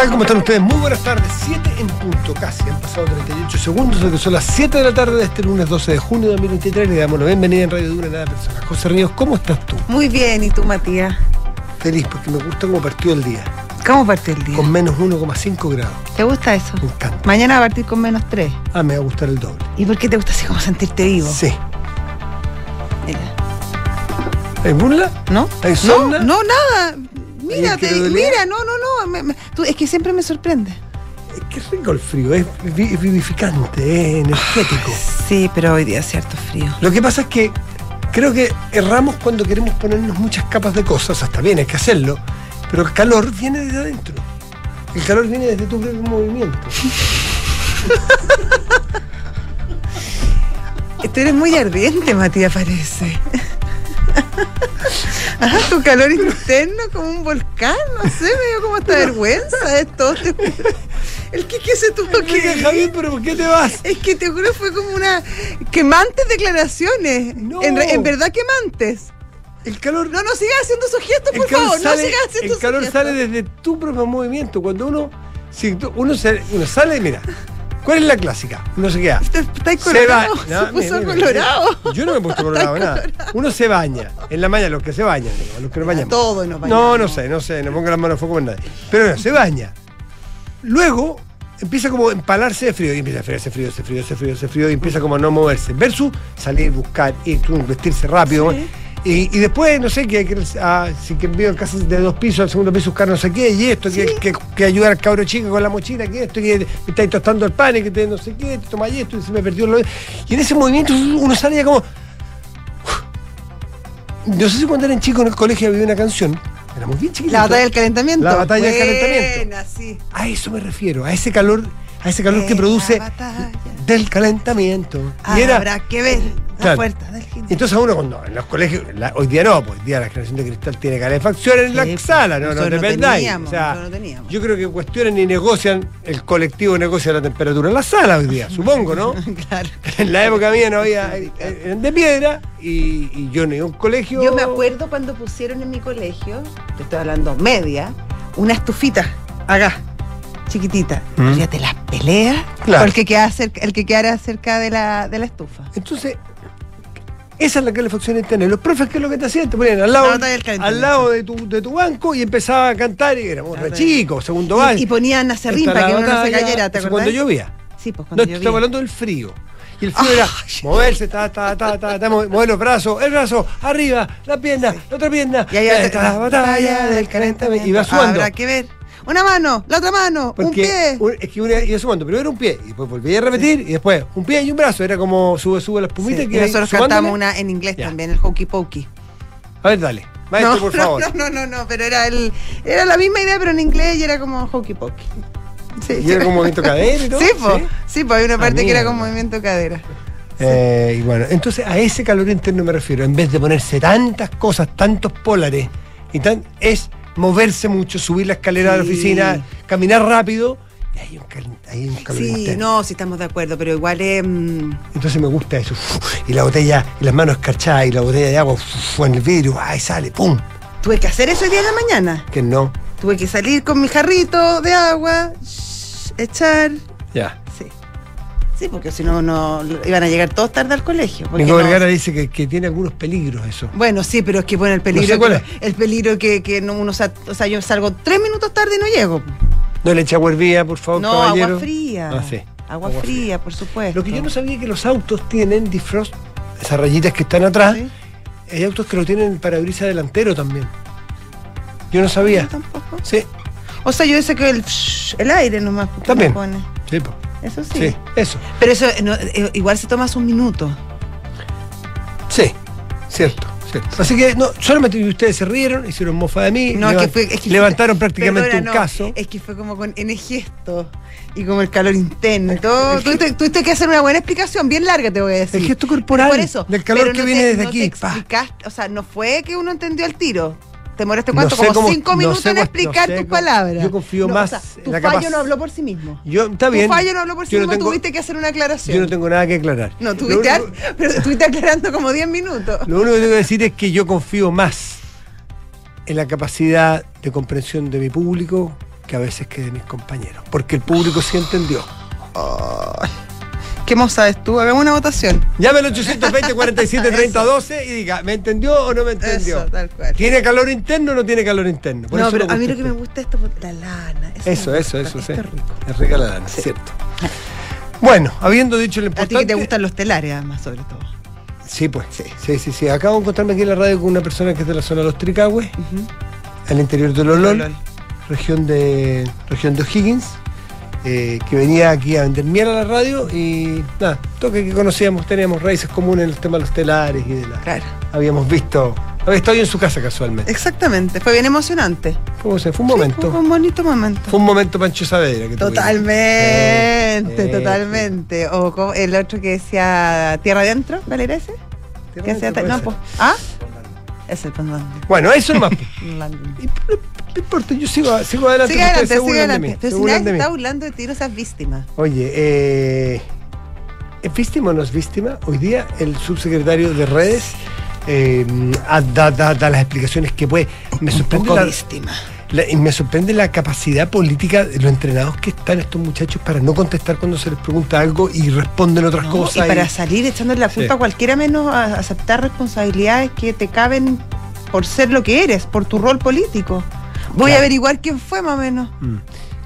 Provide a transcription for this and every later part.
tal? ¿Cómo están ustedes? Muy buenas tardes. 7 en punto, casi. Han pasado 38 segundos de que son las 7 de la tarde de este lunes 12 de junio de 2023. Le damos la bienvenida en Radio Dura Nada Personal. José Ríos, ¿cómo estás tú? Muy bien, ¿y tú, Matías? Feliz, porque me gusta cómo partió el día. ¿Cómo partió el día? Con menos 1,5 grados. ¿Te gusta eso? Me encanta. Mañana va a partir con menos 3. Ah, me va a gustar el doble. ¿Y por qué te gusta así como sentirte vivo? Sí. Mira. ¿Hay burla? ¿No? ¿Hay no, no, nada. ¿Hay Mira, te- mira, no, no, no. me- me- tú- es que siempre me sorprende. Es que es rico el frío, es vi- vivificante, es energético. Sí, pero hoy día es cierto frío. Lo que pasa es que creo que erramos cuando queremos ponernos muchas capas de cosas, hasta bien, hay que hacerlo, pero el calor viene desde adentro. El calor viene desde tu propio movimiento. Tú eres muy ardiente, Matías, parece. Ah, tu calor interno como un volcán, no sé, me dio como esta vergüenza esto. El que, que se tuvo que Javier, pero ¿por qué te vas? Es que te juro fue como una quemantes declaraciones. No. En, verdad quemantes. El calor, No, no sigas haciendo esos gestos, por favor. sale, no sigas haciendo el calor sale desde tu propio movimiento. Cuando uno, si uno, se- uno sale, mira, ¿cuál es la clásica? Uno se queda. Está, está Se colorado. No, se puso mira, mira, colorado. Yo no me he puesto colorado, nada. Uno se baña. En la mañana, los que se bañan, los que nos bañamos. Todos nos No, bañamos. no sé, no sé, no pongo las manos a fuego con nadie. Pero bueno, se baña. Luego empieza como a empalarse de frío y empieza a frío, ese frío, ese frío, ese frío, ese frío y empieza como a no moverse. Versus salir, buscar, ir, vestirse rápido. Sí. Y, y después, no sé, que que ah, que en casas de dos pisos, al segundo piso buscar no sé qué, y esto, que, que, que ayudar al cabro chico con la mochila, que esto, que, que estáis tostando el pan, y que te no sé qué, te toma esto, y se me perdió lo Y en ese movimiento uno sale ya como. No sé si cuando eran chicos en el colegio había una canción, éramos bien chiquitos. La batalla del calentamiento. La batalla del calentamiento. sí. A eso me refiero, a ese calor, a ese calor que produce del calentamiento. Y era, Habrá que ver la Claro. puerta del gimnasio. entonces a uno cuando en los colegios, la- hoy día no, pues hoy día la generación de cristal tiene calefacción en la pues, sala, no, no dependáis. O sea, no yo creo que cuestionan y negocian, el colectivo negocia la temperatura en la sala hoy día, supongo, ¿no? claro. En la época mía no había, eh, eran de piedra y, y yo no iba a un colegio. Yo me acuerdo cuando pusieron en mi colegio, te estoy hablando media, una estufita acá, chiquitita. Mm. Ya te las peleas Claro. por el que, queda cerca, el que quedara cerca de la, de la estufa. Entonces, esa es la calefacción interna. Los profes, ¿qué es lo que te hacían? Te ponían al lado, al lado de, tu, de tu banco y empezaba a cantar y éramos re chicos, segundo básico. Y, y ponían acerrín Está para que uno no se cayera, ¿te acuerdas? Cuando llovía. Sí, pues No, cuando te llovía. estamos hablando del frío. Y el frío era moverse, ta, ta, ta, ta, ta, mo- mover los brazos, el brazo, arriba, la pierna, la otra pierna. Y ahí está la batalla del calentamiento. Y va sumando. Habrá que ver. Una mano, la otra mano, un Porque pie. un- es que uno iba sumando, primero un pie, y después volvía a repetir, y después un pie y un brazo, era como sube, sube la Sí, espumita y que nosotros cantamos una en inglés Ya. también, el hokey pokey. A ver, dale. Maestro, no, por no, favor. No, no, no, no, pero era el, era la misma idea, pero en inglés y era como hokey pokey. Sí, Y era como movimiento cadera y todo. Sí, pues, sí, pues hay una Ah, parte que era mierda. con movimiento de cadera. Eh, y bueno, entonces a ese calor interno me refiero. En vez de ponerse tantas cosas, tantos polares, y tan, es moverse mucho, subir la escalera de la oficina, caminar rápido, y hay un, cal- hay un calor Sí, interno. no, sí estamos de acuerdo, pero igual es... mm, Entonces me gusta eso. Y la botella, y las manos escarchadas, y la botella de agua en el vidrio, ay, sale, ¡pum! tuve que hacer eso el día de la mañana. Que no. Tuve que salir con mi jarrito de agua, shh, echar. Ya. Sí. Porque si no, no iban a llegar todos tarde al colegio. Nico no- Vergara dice que, que tiene algunos peligros eso. Bueno, sí, pero es que bueno, el peligro, sé cuál que, el peligro que, que no uno sa- o sea, yo salgo tres minutos tarde y no llego. No le eche agua hervía, por favor, no, caballero. agua fría. Ah, sí. Agua, fría, por supuesto. Lo que yo no sabía es que los autos tienen defrost, esas rayitas que están atrás. ¿Sí? Hay autos que lo tienen para parabrisas delantero también. Yo no sabía. Yo tampoco. Sí, O sea, yo sé que el, el aire nomás También. pone. sí, po. Eso sí. sí, eso. Pero eso no, eh, igual se toma un minuto. Sí, cierto. cierto. Así que no, solamente ustedes se rieron, hicieron mofa de mí, No, levant- que fue, es que levantaron fue- prácticamente perdona, un no, caso. Es que fue como con el gesto y como el calor interno todo. Tuviste, tuviste que hacer una buena explicación, bien larga te voy a decir. El gesto corporal, Por eso, del calor que no viene te- desde aquí, te explicaste, o sea, no fue que uno entendió al tiro. Te demoraste No cuánto, sé como cómo- cinco no minutos sé en explicar no sé tus palabras. yo confío No, más o sea, en tu la fallo no habló por sí mismo. Yo, está bien. Tu fallo no habló por sí no mismo, tengo- tuviste que hacer una aclaración. Yo no tengo nada que aclarar. No, tuviste, único- pero estuviste aclarando como 10 minutos. Lo único que tengo que decir es que yo confío más en la capacidad de comprensión de mi público que a veces que de mis compañeros, porque el público sí entendió. Ay. ¿Qué más sabes tú? Hagamos una votación. Llame al 820 47 30 12 y diga, ¿me entendió o no me entendió? Eso, tal cual. ¿Tiene calor interno o no tiene calor interno? Por no, eso pero a mí lo que me gusta es esto, la lana. Eso, eso, eso, sí. es rico. Es rica la lana, cierto. Bueno, habiendo dicho lo A ti importante. que te gustan los telares, además, sobre todo. Sí, pues. Sí, sí, sí. Acabo de encontrarme aquí en la radio con una persona que es de la zona de los Tricagües, al interior de Lolol, Lolol. región de región de O'Higgins, eh, que venía aquí a vender miel a la radio y nada, toque que conocíamos, teníamos raíces comunes en el tema de los telares y de la. Claro. Habíamos visto. Había estado en su casa casualmente. Exactamente. Fue bien emocionante. ¿Cómo se? Fue un Sí, momento. fue un bonito momento. Fue un momento Pancho Saavedra. que. Totalmente, totalmente. O el otro que decía Tierra Adentro, ¿cuál era ese? sí. Que no, ser. pues. ¿Ah? Es el. Bueno, eso nomás. Y no importa, yo sigo, sigo adelante. Sigue adelante, sigue adelante. mí, Pero si nadie está burlando de ti, no seas víctima. Oye, eh, ¿es víctima o no es víctima? Hoy día el subsecretario de redes eh, da, da- da las explicaciones que puede. Me Un sorprende, poco la, víctima. la- y me sorprende la capacidad política de los entrenados que están estos muchachos para no contestar cuando se les pregunta algo y responden otras No, cosas. y para y- salir echándole la culpa Sí. a cualquiera menos a aceptar responsabilidades que te caben por ser lo que eres, por tu rol político. Voy Claro. a averiguar quién fue más o menos. Mm.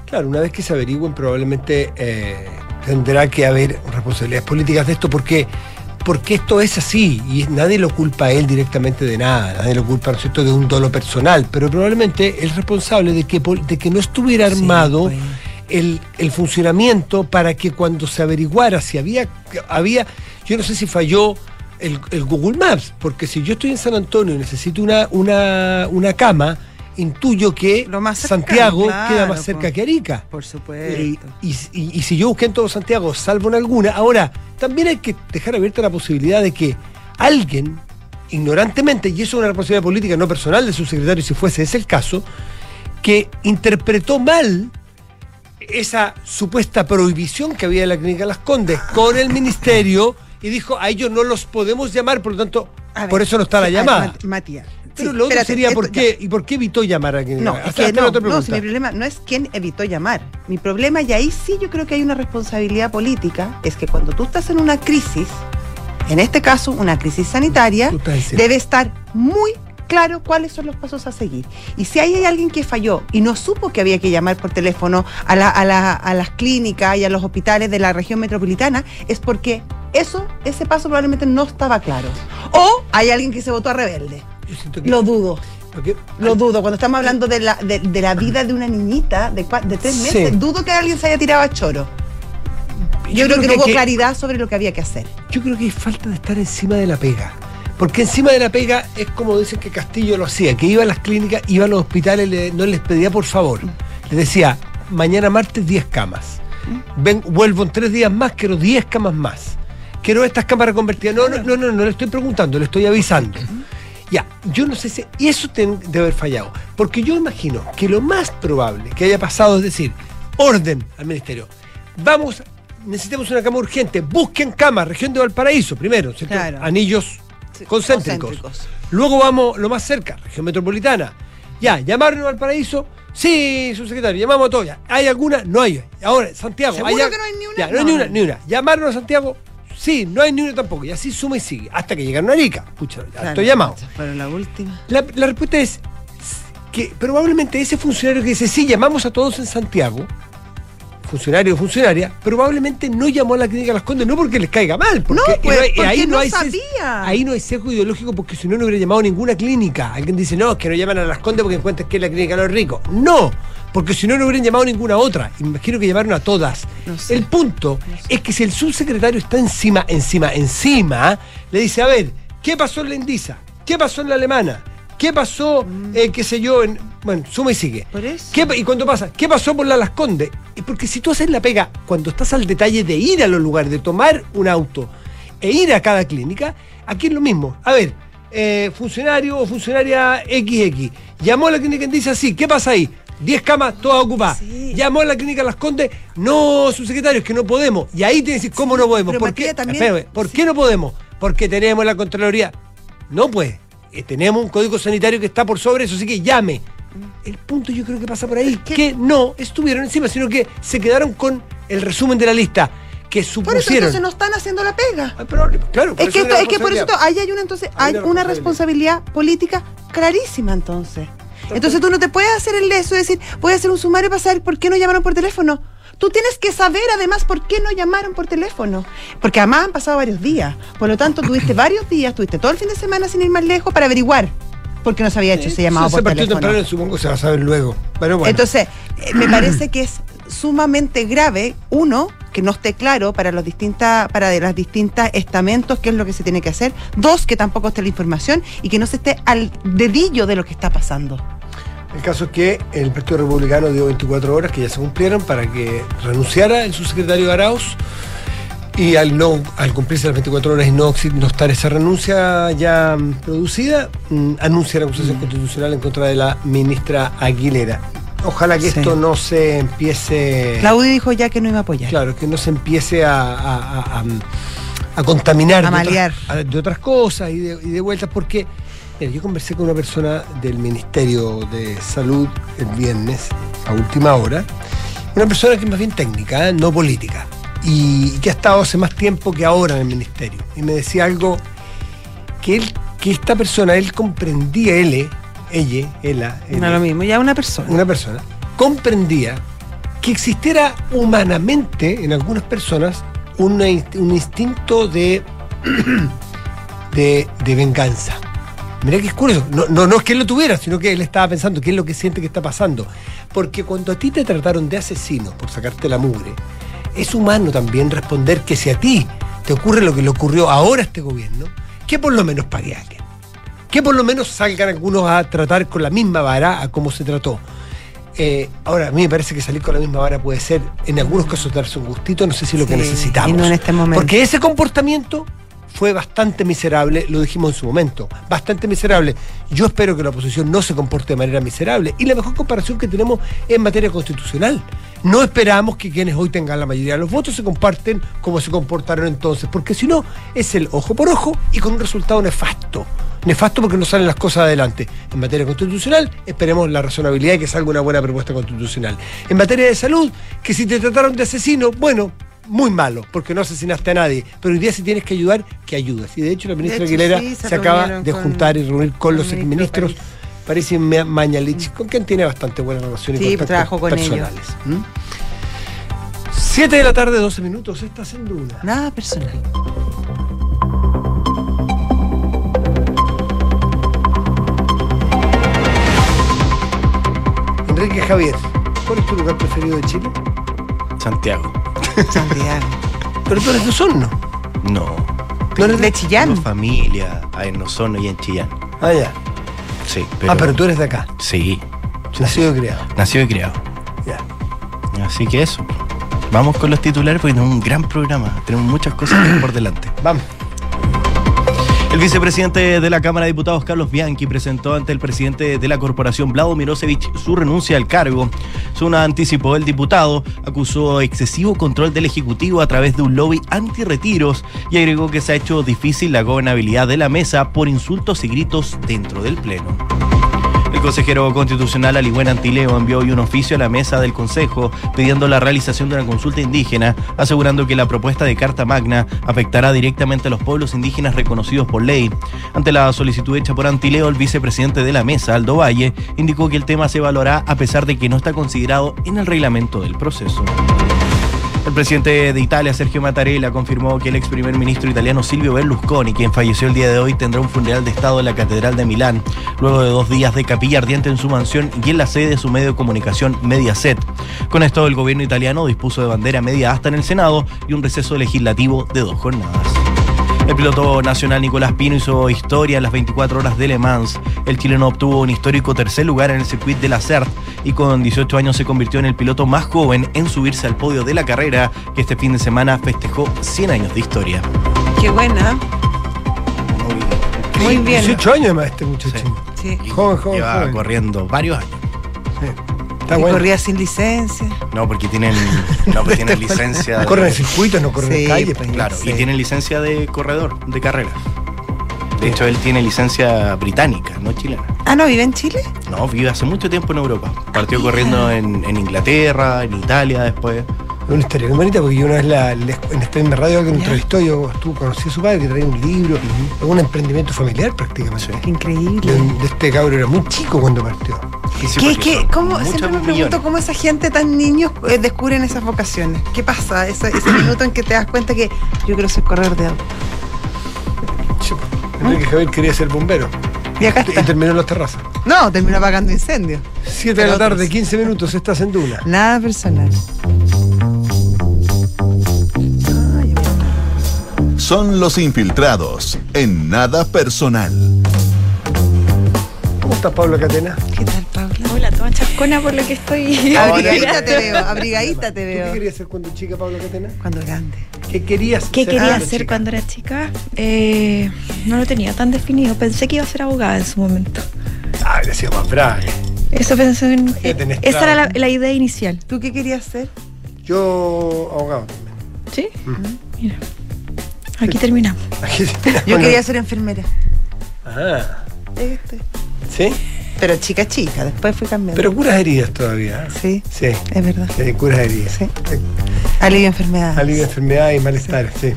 Claro, una vez que se averigüen probablemente eh, tendrá que haber responsabilidades políticas de esto porque, porque esto es así y nadie lo culpa a él directamente de nada, nadie lo culpa ¿no es cierto? de un dolo personal, pero probablemente es responsable de que, de que no estuviera Sí, armado pues. el, el funcionamiento para que cuando se averiguara si había, había yo no sé si falló el, el Google Maps, porque si yo estoy en San Antonio y necesito una, una, una cama, intuyo que Lo más cercano, Santiago claro, queda más cerca que Arica. Por supuesto. y- y- y si yo busqué en todo Santiago, salvo en alguna, ahora también hay que dejar abierta la posibilidad de que alguien, ignorantemente, y eso es una responsabilidad política no personal de su secretario, si fuese ese el caso, que interpretó mal esa supuesta prohibición que había en la clínica Las Condes con el ministerio y dijo a ellos no los podemos llamar, por lo tanto, ver, por eso no está la ver, llamada. Mat- Matías. Pero sí, lo otro espérate, sería esto por ya. qué y por qué evitó llamar a clínica. No, es que no, no, si mi problema no es quién evitó llamar. Mi problema, y ahí sí yo creo que hay una responsabilidad política, es que cuando tú estás en una crisis, en este caso una crisis sanitaria, debe estar muy claro cuáles son los pasos a seguir. Y si hay alguien que falló y no supo que había que llamar por teléfono a, la- a la- a las clínicas y a los hospitales de la región metropolitana, es porque eso, ese paso probablemente no estaba claro. O hay alguien que se votó a rebelde. Que- Lo dudo. Lo dudo, cuando estamos hablando de la, de, de la vida de una niñita de, tres Sí. meses, dudo que alguien se haya tirado a choro. Yo, creo, que no hubo claridad sobre lo que había que hacer. Yo creo que hay falta de estar encima de la pega. Porque encima de la pega es como dicen que Castillo lo hacía, que iba a las clínicas, iba a los hospitales, le- no les pedía por favor. Les decía, mañana martes 10 camas. Ven, vuelvo en tres días más, quiero 10 camas más. Quiero estas cámaras convertidas. No, no, no, no, no le estoy preguntando, le estoy avisando. Ya, yo no sé si. Y eso debe haber fallado. Porque yo imagino que lo más probable que haya pasado es decir, orden al ministerio. Vamos, necesitamos una cama urgente. Busquen cama, región de Valparaíso, primero, ¿cierto? Claro. Anillos Sí, concéntricos. concéntricos. Luego vamos lo más cerca, región metropolitana. Ya, llamaron a Valparaíso. Sí, subsecretario, llamamos a todos. ya. ¿Hay alguna? No hay. Ahora, Santiago. ¿Seguro ¿hay que no hay ni una? Ya, no, hay ni una, ni una. Llamaron a Santiago. Sí, no hay ni una tampoco. Y así suma y sigue. Hasta que llegaron a Arica. Pucha, Claro, estoy llamado. Pero la última. La, la respuesta es que probablemente ese funcionario que dice, sí, llamamos a todos en Santiago, funcionario o funcionaria, probablemente no llamó a la clínica Las Condes, no porque les caiga mal, porque, No, pues, hay- porque no ses- sabía. ahí no hay sesgo ideológico porque si no, no hubiera llamado a ninguna clínica. Alguien dice, no, es que no llaman a Las Condes porque encuentran que es la clínica de los ricos. No, porque si no, no hubieran llamado ninguna otra. Imagino que llamaron a todas. No sé. El punto es que si el subsecretario está encima, encima, encima, le dice, a ver, ¿qué pasó en la Indisa? ¿Qué pasó en la alemana? ¿Qué pasó, eh, qué sé yo, en. Bueno, suma y sigue. Mm. Por eso. ¿Qué pa- y cuando pasa, ¿qué pasó por la Las Condes? Porque si tú haces la pega, cuando estás al detalle de ir a los lugares, de tomar un auto e ir a cada clínica, aquí es lo mismo. A ver, eh, funcionario o funcionaria XX, llamó a la clínica y dice así, ¿qué pasa ahí? 10 camas, todas ocupadas. Sí. Llamó a la clínica Las Condes, no, subsecretario, es que no podemos. Y ahí te decís, ¿cómo no podemos? ¿Por, qué? También- Espérame, ¿Por sí. qué no podemos? Porque tenemos la Contraloría. No, pues, tenemos un código sanitario que está por sobre eso, así que llame. El punto yo creo que pasa por ahí, que no estuvieron encima, sino que se quedaron con el resumen de la lista que Por eso supusieron. entonces no están haciendo la pega. Pero, claro, Es que, esto- es que por eso ahí hay una entonces Hay hay una una responsabilidad política clarísima entonces. Entonces tú no te puedes hacer el leso y decir, voy a hacer un sumario para saber por qué no llamaron por teléfono. Tú tienes que saber además por qué no llamaron por teléfono. Porque además han pasado varios días. Por lo tanto, tuviste varios días, tuviste todo el fin de semana sin ir más lejos para averiguar por qué no se había hecho ese llamado por teléfono. temprano, supongo que se va a saber luego. Pero bueno. Entonces, eh, me parece que es sumamente grave, uno, que no esté claro para los distintas, para de las distintas estamentos qué es lo que se tiene que hacer. Dos, que tampoco esté la información y que no se esté al dedillo de lo que está pasando. El caso es que el Partido Republicano dio 24 horas que ya se cumplieron para que renunciara el subsecretario Arauz y al no al cumplirse las 24 horas y no, no estar esa renuncia ya mm, producida, mm, anuncia la acusación constitucional en contra de la ministra Aguilera. Ojalá que Sí. esto no se empiece... Claudio dijo ya que no iba a apoyar. Claro, que no se empiece a, a- a- a- contaminar A de, otras- malear. a- de otras cosas y de, y de vueltas, porque mira, yo conversé con una persona del Ministerio de Salud el viernes, a última hora, una persona que es más bien técnica, ¿eh? no política, y, que ha estado hace más tiempo que ahora en el Ministerio. Y me decía algo que él, que esta persona, él comprendía, él, ella, ella, No lo mismo, ya una persona. una persona comprendía que existiera humanamente en algunas personas una un instinto de, de, de venganza. Mira que es curioso. No, no, no es que él lo tuviera, sino que él estaba pensando qué es lo que siente que está pasando. Porque cuando a ti te trataron de asesino por sacarte la mugre, es humano también responder que si a ti te ocurre lo que le ocurrió ahora a este gobierno, que por lo menos pague que por lo menos salgan algunos a tratar con la misma vara a cómo se trató. Eh, ahora, a mí me parece que salir con la misma vara puede ser, en algunos casos, darse un gustito, no sé si es lo que necesitamos. y no en este momento. Porque ese comportamiento fue bastante miserable, lo dijimos en su momento, bastante miserable. Yo espero que la oposición no se comporte de manera miserable. Y la mejor comparación que tenemos es en materia constitucional. No esperamos que quienes hoy tengan la mayoría de los votos se comparten como se comportaron entonces, porque si no, es el ojo por ojo y con un resultado nefasto. Nefasto porque no salen las cosas adelante. En materia constitucional, esperemos la razonabilidad y que salga una buena propuesta constitucional. En materia de salud, que si te trataron de asesino, bueno, muy malo, porque no asesinaste a nadie. Pero hoy día si tienes que ayudar, que ayudes. Y de hecho la ministra hecho, Aguilera sí, se, se acaba de juntar y reunir con los ministros. ministro Parece Ma- Mañalich, con quien tiene bastante buena relación y Sí, contactos trabajó con personales. ¿Mm? Siete de la tarde, 12 minutos, está haciendo una. Nada personal. Enrique Javier, ¿cuál es tu lugar preferido de Chile? Santiago. Santiago. Pero tú eres de Osorno. No. ¿No eres De Chillán. Tengo familia en Osorno y en Chillán. Ah, ya. Sí, pero. Ah, pero tú eres de acá, Sí. nacido y criado. Nacido y criado. Ya. Así que eso. Vamos con los titulares porque tenemos un gran programa. Tenemos muchas cosas por delante. Vamos. El vicepresidente de la Cámara de Diputados, Carlos Bianchi, presentó ante el presidente de la corporación, Vlado Mirosevich, su renuncia al cargo. Según anticipó el diputado, acusó excesivo control del Ejecutivo a través de un lobby antirretiros y agregó que se ha hecho difícil la gobernabilidad de la mesa por insultos y gritos dentro del Pleno. El consejero constitucional Aligüen Antileo envió hoy un oficio a la mesa del Consejo pidiendo la realización de una consulta indígena, asegurando que la propuesta de Carta Magna afectará directamente a los pueblos indígenas reconocidos por ley. Ante la solicitud hecha por Antileo, el vicepresidente de la mesa, Aldo Valle, indicó que el tema se evaluará a pesar de que no está considerado en el reglamento del proceso. El presidente de Italia, Sergio Mattarella, confirmó que el ex primer ministro italiano Silvio Berlusconi, quien falleció el día de hoy, tendrá un funeral de Estado en la Catedral de Milán, luego de dos días de capilla ardiente en su mansión y en la sede de su medio de comunicación Mediaset. Con esto, el gobierno italiano dispuso de bandera media hasta en el Senado y un receso legislativo de dos jornadas. El piloto nacional Nicolás Pino hizo historia en las 24 horas de Le Mans. El chileno obtuvo un histórico tercer lugar en el circuito de la CERT y con 18 años se convirtió en el piloto más joven en subirse al podio de la carrera, que este fin de semana festejó 100 años de historia. Qué buena. Muy bien. 18 años además este muchacho. Sí. Y Joven, joven, Lleva joven. corriendo varios años. Sí. Está Y bueno. corría sin licencia. No, porque tienen, no, porque tienen licencia. de- Corren en circuitos, no corren Sí, en calle. pues, Claro, Sí. y tienen licencia de corredor, de carrera. De hecho, él tiene licencia británica, no chilena. Ah, ¿no vive en Chile? No, vive hace mucho tiempo en Europa. Partió corriendo en, en Inglaterra, en Italia después. Es una historia muy bonita porque yo una vez la, la- en misma radio que Ya. entrevistó, yo estuve, conocí a su padre que traía un libro, un emprendimiento familiar prácticamente. Sí. Qué increíble. De, de este cabro era muy chico cuando partió. Y sí, ¿Qué, qué, cómo, siempre me pregunto millones. cómo esa gente tan niños eh, descubren esas vocaciones. ¿Qué pasa? Ese, ese minuto en que te das cuenta que yo quiero ser corredor de auto. Sí, Enrique Javier quería ser bombero Y acá y está. terminó en las terrazas. No, terminó apagando incendios. 7 de la tarde, otros. 15 minutos, estás en Duna. Nada personal. Son los infiltrados en nada personal. ¿Cómo estás, Pablo Catena? ¿Qué tal, Paula? Hola, toda chascona por lo que estoy. Abrigadita te veo, abrigadita te ¿Tú qué veo. querías ser cuando chica, Pablo Catena? Cuando grande. ¿Qué querías ¿Qué ser quería hacer chica? cuando era chica? Eh, no lo tenía tan definido. Pensé que iba a ser abogada en su momento. Ah, le hacía más bravo. Eso pensé en. Tenés esa era la, idea inicial. ¿Tú qué querías ser? Yo, abogado también. ¿Sí? Mm. Mira. Aquí terminamos. Aquí sí. Yo quería ser enfermera. Ah, Este. ¿sí? Pero chica, chica. Después fui cambiando. Pero curas heridas todavía. Sí, Sí, es verdad. sí, curas heridas. Sí. Alivio enfermedad. Alivio de enfermedades y malestares, sí.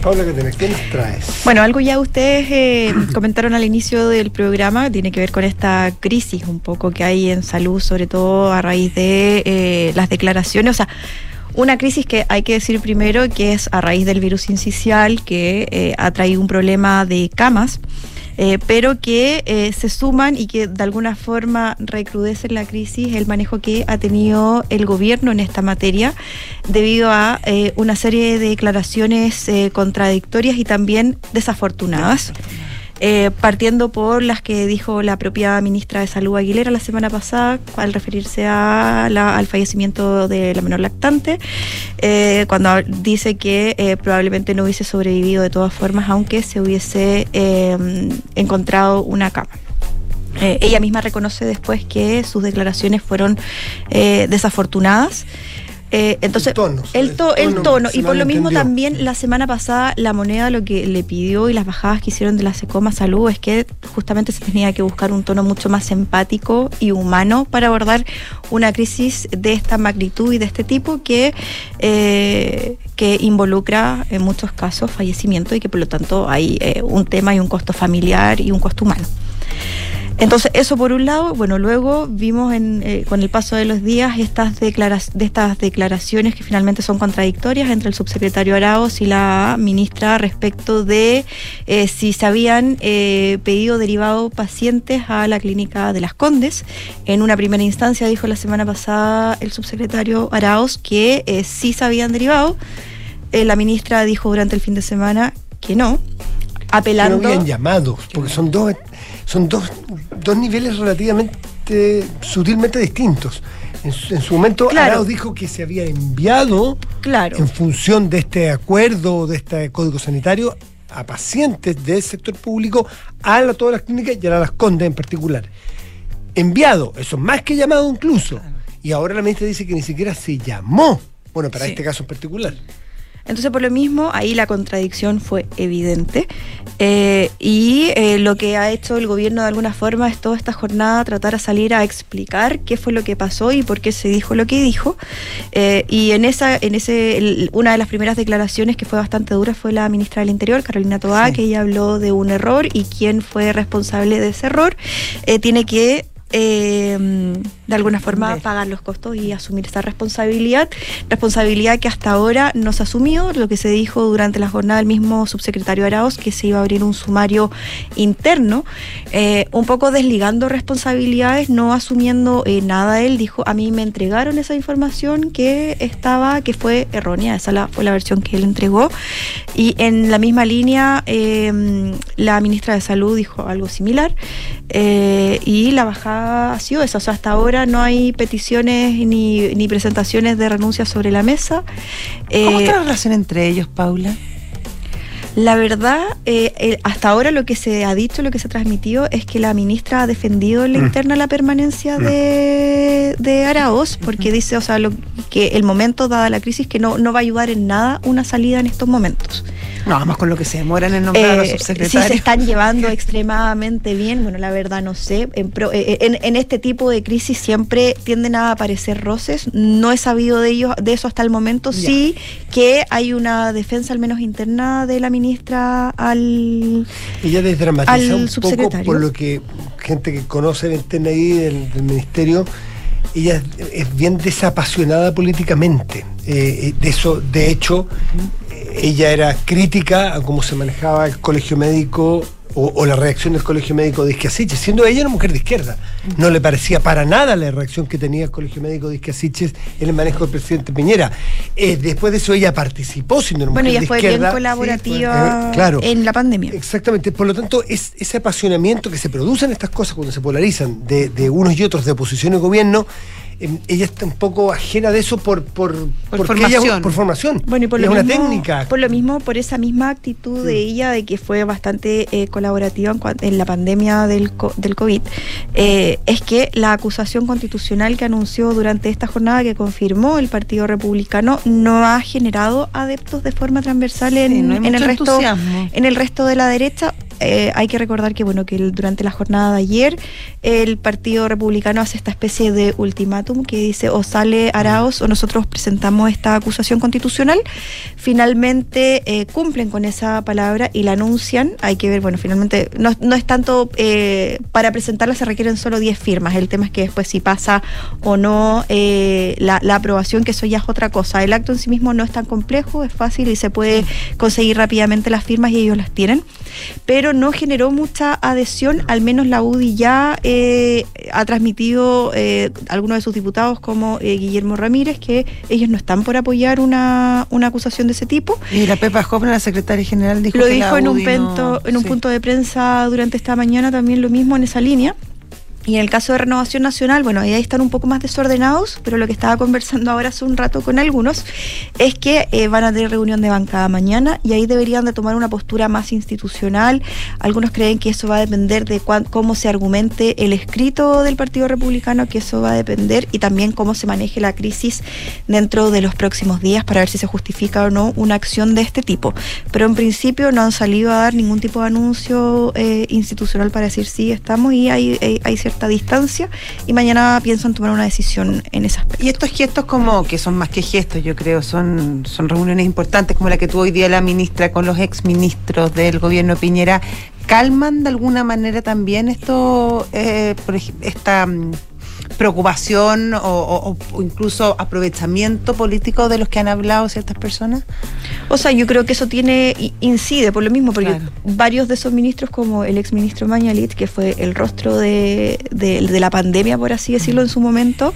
Pablo Catena, ¿qué nos traes? Bueno, algo ya ustedes eh, comentaron al inicio del programa, tiene que ver con esta crisis un poco que hay en salud, sobre todo a raíz de eh, las declaraciones, o sea, una crisis que hay que decir primero que es a raíz del virus incisional, que eh, ha traído un problema de camas. eh, pero que eh, se suman y que de alguna forma recrudecen la crisis el manejo que ha tenido el gobierno en esta materia debido a una serie de declaraciones contradictorias y también desafortunadas. Eh, partiendo por las que dijo la propia ministra de Salud Aguilera la semana pasada al referirse al fallecimiento de la menor lactante, eh, cuando dice que eh, probablemente no hubiese sobrevivido de todas formas, aunque se hubiese eh, encontrado una cama. Ella misma reconoce después que sus declaraciones fueron desafortunadas. Eh, entonces, El tono, el, to- el el tono. y por lo mismo también la semana pasada la moneda lo que le pidió y las bajadas que hicieron de la Secoma Salud es que justamente se tenía que buscar un tono mucho más empático y humano para abordar una crisis de esta magnitud y de este tipo que, eh, que involucra en muchos casos fallecimiento y que por lo tanto hay eh, un tema y un costo familiar y un costo humano. Entonces, eso por un lado, bueno, luego vimos en, eh, con el paso de los días estas, declara- de estas declaraciones que finalmente son contradictorias entre el subsecretario Araos y la ministra respecto de eh, si se habían eh, pedido derivado pacientes a la clínica de las Condes. En una primera instancia dijo la semana pasada el subsecretario Araos que eh, sí se habían derivado. Eh, la ministra dijo durante el fin de semana que no, Que no apelando... habían llamados, porque son dos, son dos, dos niveles relativamente sutilmente distintos. En su, en su momento, Claro. Arauz dijo que se había enviado Claro. en función de este acuerdo, de este código sanitario, a pacientes del sector público a la- todas las clínicas y a las Condes en particular. Enviado, eso es más que llamado incluso. Y ahora la ministra dice que ni siquiera se llamó. Bueno, para Sí. este caso en particular. Entonces, por lo mismo, ahí la contradicción fue evidente. Eh, y eh, lo que ha hecho el gobierno de alguna forma es toda esta jornada tratar a salir a explicar qué fue lo que pasó y por qué se dijo lo que dijo. Eh, y en esa, en ese, el- una de las primeras declaraciones que fue bastante dura fue la ministra del Interior, Carolina Toá, Sí. que ella habló de un error y quién fue responsable de ese error tiene que eh, de alguna forma pagar los costos y asumir esa responsabilidad, responsabilidad que hasta ahora no se ha asumido, lo que se dijo durante la jornada del mismo subsecretario Araos, que se iba a abrir un sumario interno, eh, un poco desligando responsabilidades, no asumiendo eh, nada él, dijo, a mí me entregaron esa información que estaba, que fue errónea, esa la- fue la versión que él entregó, y en la misma línea eh, la ministra de Salud dijo algo similar, eh, y la bajada ha sido esa, o sea, hasta ahora no hay peticiones ni, ni presentaciones de renuncia sobre la mesa. ¿Cómo Eh, está la relación entre ellos, Paula? la verdad, eh, eh, hasta ahora lo que se ha dicho, lo que se ha transmitido es que la ministra ha defendido en la Mm. interna la permanencia de, de Araoz, porque dice, o sea, lo, que el momento, dada la crisis, que no, no va a ayudar en nada una salida en estos momentos. No, además con lo que se demoran en nombrar a los Eh, si subsecretarios. se están llevando extremadamente bien, bueno, la verdad no sé. En, pro- eh, en- en este tipo de crisis siempre tienden a aparecer roces. No he sabido de ellos, de eso hasta el momento. Ya. Sí que hay una defensa, al menos interna, de la ministra al. Ella desdramatiza Al un poco por lo que gente que conoce interna ahí del, del ministerio, ella es, bien desapasionada políticamente. Eh, eh, de eso, de hecho, ella era crítica a cómo se manejaba el colegio médico o, o la reacción del colegio médico de Isquiasiches, siendo ella una mujer de izquierda. No le parecía para nada la reacción que tenía el colegio médico de Isquiasiches en el manejo del presidente Piñera. Eh, después de eso ella participó siendo una Bueno, mujer ella de fue bien izquierda. colaborativa Eh, claro. en la pandemia. Exactamente, por lo tanto, es ese apasionamiento que se produce en estas cosas cuando se polarizan de, de unos y otros de oposición y gobierno, em, ella está un poco ajena de eso por, por, porque formación. ella- por formación. Bueno, y por es lo una mismo, técnica. Por lo mismo, por esa misma actitud de ella de que fue bastante eh, colaborativa en, la pandemia del, co- del COVID, eh, es que la acusación constitucional que anunció durante esta jornada que confirmó el Partido Republicano no ha generado adeptos de forma transversal en, Sí, no hay en el resto en el resto de la derecha. Eh, hay que recordar que bueno que el- durante la jornada de ayer el Partido Republicano hace esta especie de ultimátum que dice o sale Araos o nosotros presentamos esta acusación constitucional. Finalmente eh, cumplen con esa palabra y la anuncian. Hay que ver, bueno, finalmente no, no es tanto eh, para presentarla se requieren solo 10 firmas. El tema es que después si pasa o no la, la aprobación, que eso ya es otra cosa. El acto en sí mismo no es tan complejo, es fácil y se puede conseguir rápidamente las firmas y ellos las tienen. Pero no generó mucha adhesión, al menos la UDI ya eh, ha transmitido eh, algunos de sus diputados como eh, Guillermo Ramírez que ellos no están por apoyar una, una acusación de ese tipo. Y la Pepa Hoffman, la secretaria general, dijo Lo que dijo la en un, no- pento- en un sí. punto de prensa durante esta mañana también lo mismo en esa línea. Y en el caso de Renovación Nacional, bueno, ahí están un poco más desordenados, pero lo que estaba conversando ahora hace un rato con algunos es que eh, van a tener reunión de bancada mañana y ahí deberían de tomar una postura más institucional. Algunos creen que eso va a depender de cuán- cómo se argumente el escrito del Partido Republicano, que eso va a depender, y también cómo se maneje la crisis dentro de los próximos días para ver si se justifica o no una acción de este tipo. Pero en principio no han salido a dar ningún tipo de anuncio eh, institucional para decir sí, estamos y hay, hay, hay distancia y mañana piensan tomar una decisión en aspecto. Y estos gestos como que son más que gestos, yo creo, son, son reuniones importantes como la que tuvo hoy día la ministra con los exministros del gobierno Piñera, calman de alguna manera también esto, eh, por esta mm, preocupación o, o- o incluso aprovechamiento político de los que han hablado ciertas personas. O sea, yo creo que eso tiene incide por lo mismo, porque Claro. varios de esos ministros, como el exministro Mañalit, que fue el rostro de, de- de la pandemia, por así decirlo, en su momento,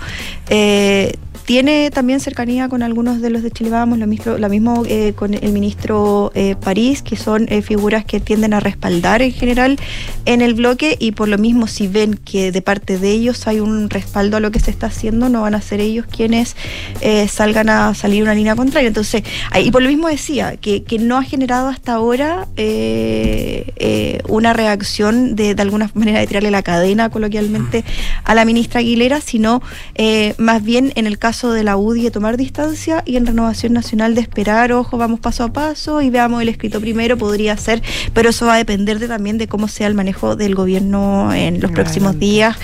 eh, tiene también cercanía con algunos de los de Chile Vamos, lo mismo, lo mismo eh, con el ministro eh, París, que son eh, figuras que tienden a respaldar en general en el bloque y por lo mismo si ven que de parte de ellos hay un respaldo a lo que se está haciendo, no van a ser ellos quienes eh, salgan a salir una línea contraria. Entonces, y por lo mismo decía, que, que no ha generado hasta ahora eh, eh, una reacción de, de alguna manera de tirarle la cadena coloquialmente a la ministra Aguilera, sino más bien en el caso de la UDI de tomar distancia y en Renovación Nacional de esperar, ojo, vamos paso a paso y veamos el escrito primero, podría ser, pero eso va a depender de, también de cómo sea el manejo del gobierno en los próximos días.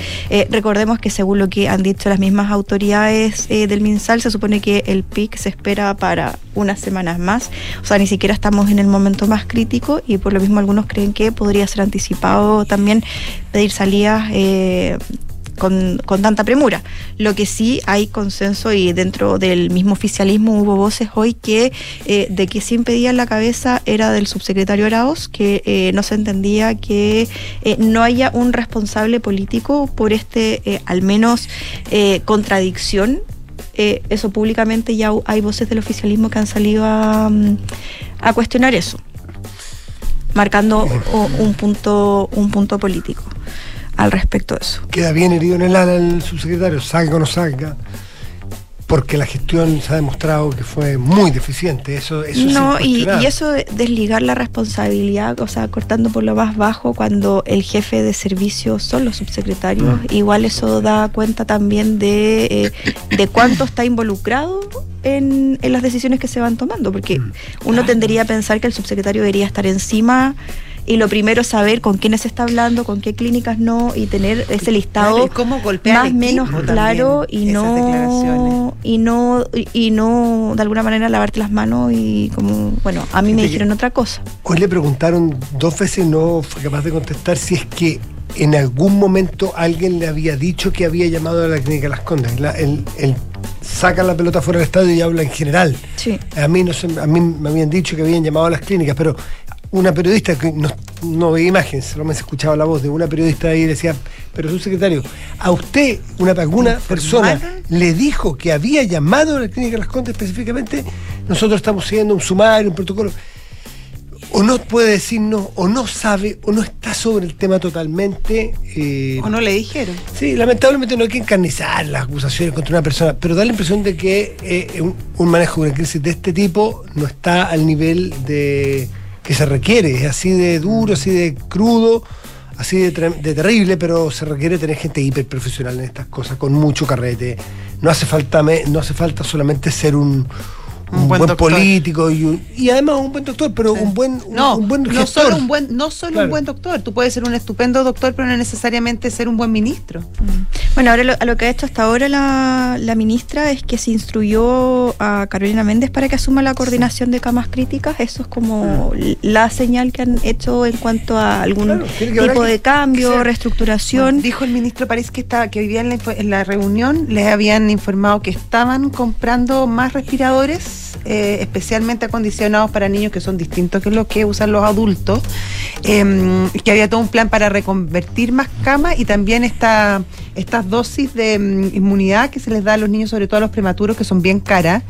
Recordemos que según lo que han dicho las mismas autoridades eh, del MinSal, se supone que el PIC se espera para unas semanas más, o sea, ni siquiera estamos en el momento más crítico y por lo mismo algunos creen que podría ser anticipado también pedir salidas. eh, con, con tanta premura. Lo que sí hay consenso y dentro del mismo oficialismo hubo voces hoy que eh, de que se impedía la cabeza era del subsecretario Araos, que eh, no se entendía que eh, no haya un responsable político por este, al menos, contradicción. Eh, eso públicamente ya hay voces del oficialismo que han salido a, mm, a cuestionar eso, marcando un punto, un punto político al respecto de eso. Queda bien herido en el ala el subsecretario, salga o no salga. porque la gestión se ha demostrado que fue muy deficiente. Eso, eso no, es y, y eso de desligar la responsabilidad, o sea, cortando por lo más bajo cuando el jefe de servicio son los subsecretarios, igual eso da cuenta también de, eh, de cuánto está involucrado en, en las decisiones que se van tomando, porque uno tendería a pensar que el subsecretario debería estar encima y lo primero es saber con quiénes se está hablando, con qué clínicas no, y tener ese listado Claro, y cómo golpear más menos claro y no y no y, y no de alguna manera lavarte las manos y como bueno a mí me dijeron otra cosa Hoy le preguntaron dos veces y no fue capaz de contestar si es que en algún momento alguien le había dicho que había llamado a la clínica Las Condes. La- él, él saca la pelota fuera del estadio y habla en general. sí A mí, no sé, a mí me habían dicho que habían llamado a las clínicas, pero una periodista que no, no veía imágenes, solamente escuchaba la voz de una periodista ahí y decía, pero su secretario, ¿a usted, una, alguna persona, le dijo que había llamado a la clínica Las Condes específicamente? Nosotros estamos siguiendo un sumario, un protocolo. O no puede decirnos, o no sabe, o no está sobre el tema totalmente. eh, ¿O no le dijeron? Sí, lamentablemente no hay que encarnizar las acusaciones contra una persona, pero da la impresión de que eh, un, un manejo de una crisis de este tipo no está al nivel de que se requiere. Es así de duro, así de crudo, así de, terrible, pero se requiere tener gente hiperprofesional en estas cosas, con mucho carrete. No hace falta, no hace falta solamente ser un, un Un buen político y, un- y además un buen doctor, pero Sí. un buen, un, No, un buen no gestor. solo un buen, no solo Claro. un buen doctor. Tú puedes ser un estupendo doctor, pero no necesariamente ser un buen ministro. bueno ahora lo, a lo que ha hecho hasta ahora la, la ministra es que se instruyó a Carolina Méndez para que asuma la coordinación de camas críticas eso es como la señal que han hecho en cuanto a algún Claro, tipo de que cambio sea- reestructuración Dijo el ministro París que estaba, que hoy día en la, en la reunión les habían informado que estaban comprando más respiradores, eh, especialmente acondicionados para niños que son distintos que los que usan los adultos, eh, que había todo un plan para reconvertir más camas y también esta, estas dosis de mm, inmunidad que se les da a los niños, sobre todo a los prematuros, que son bien caras.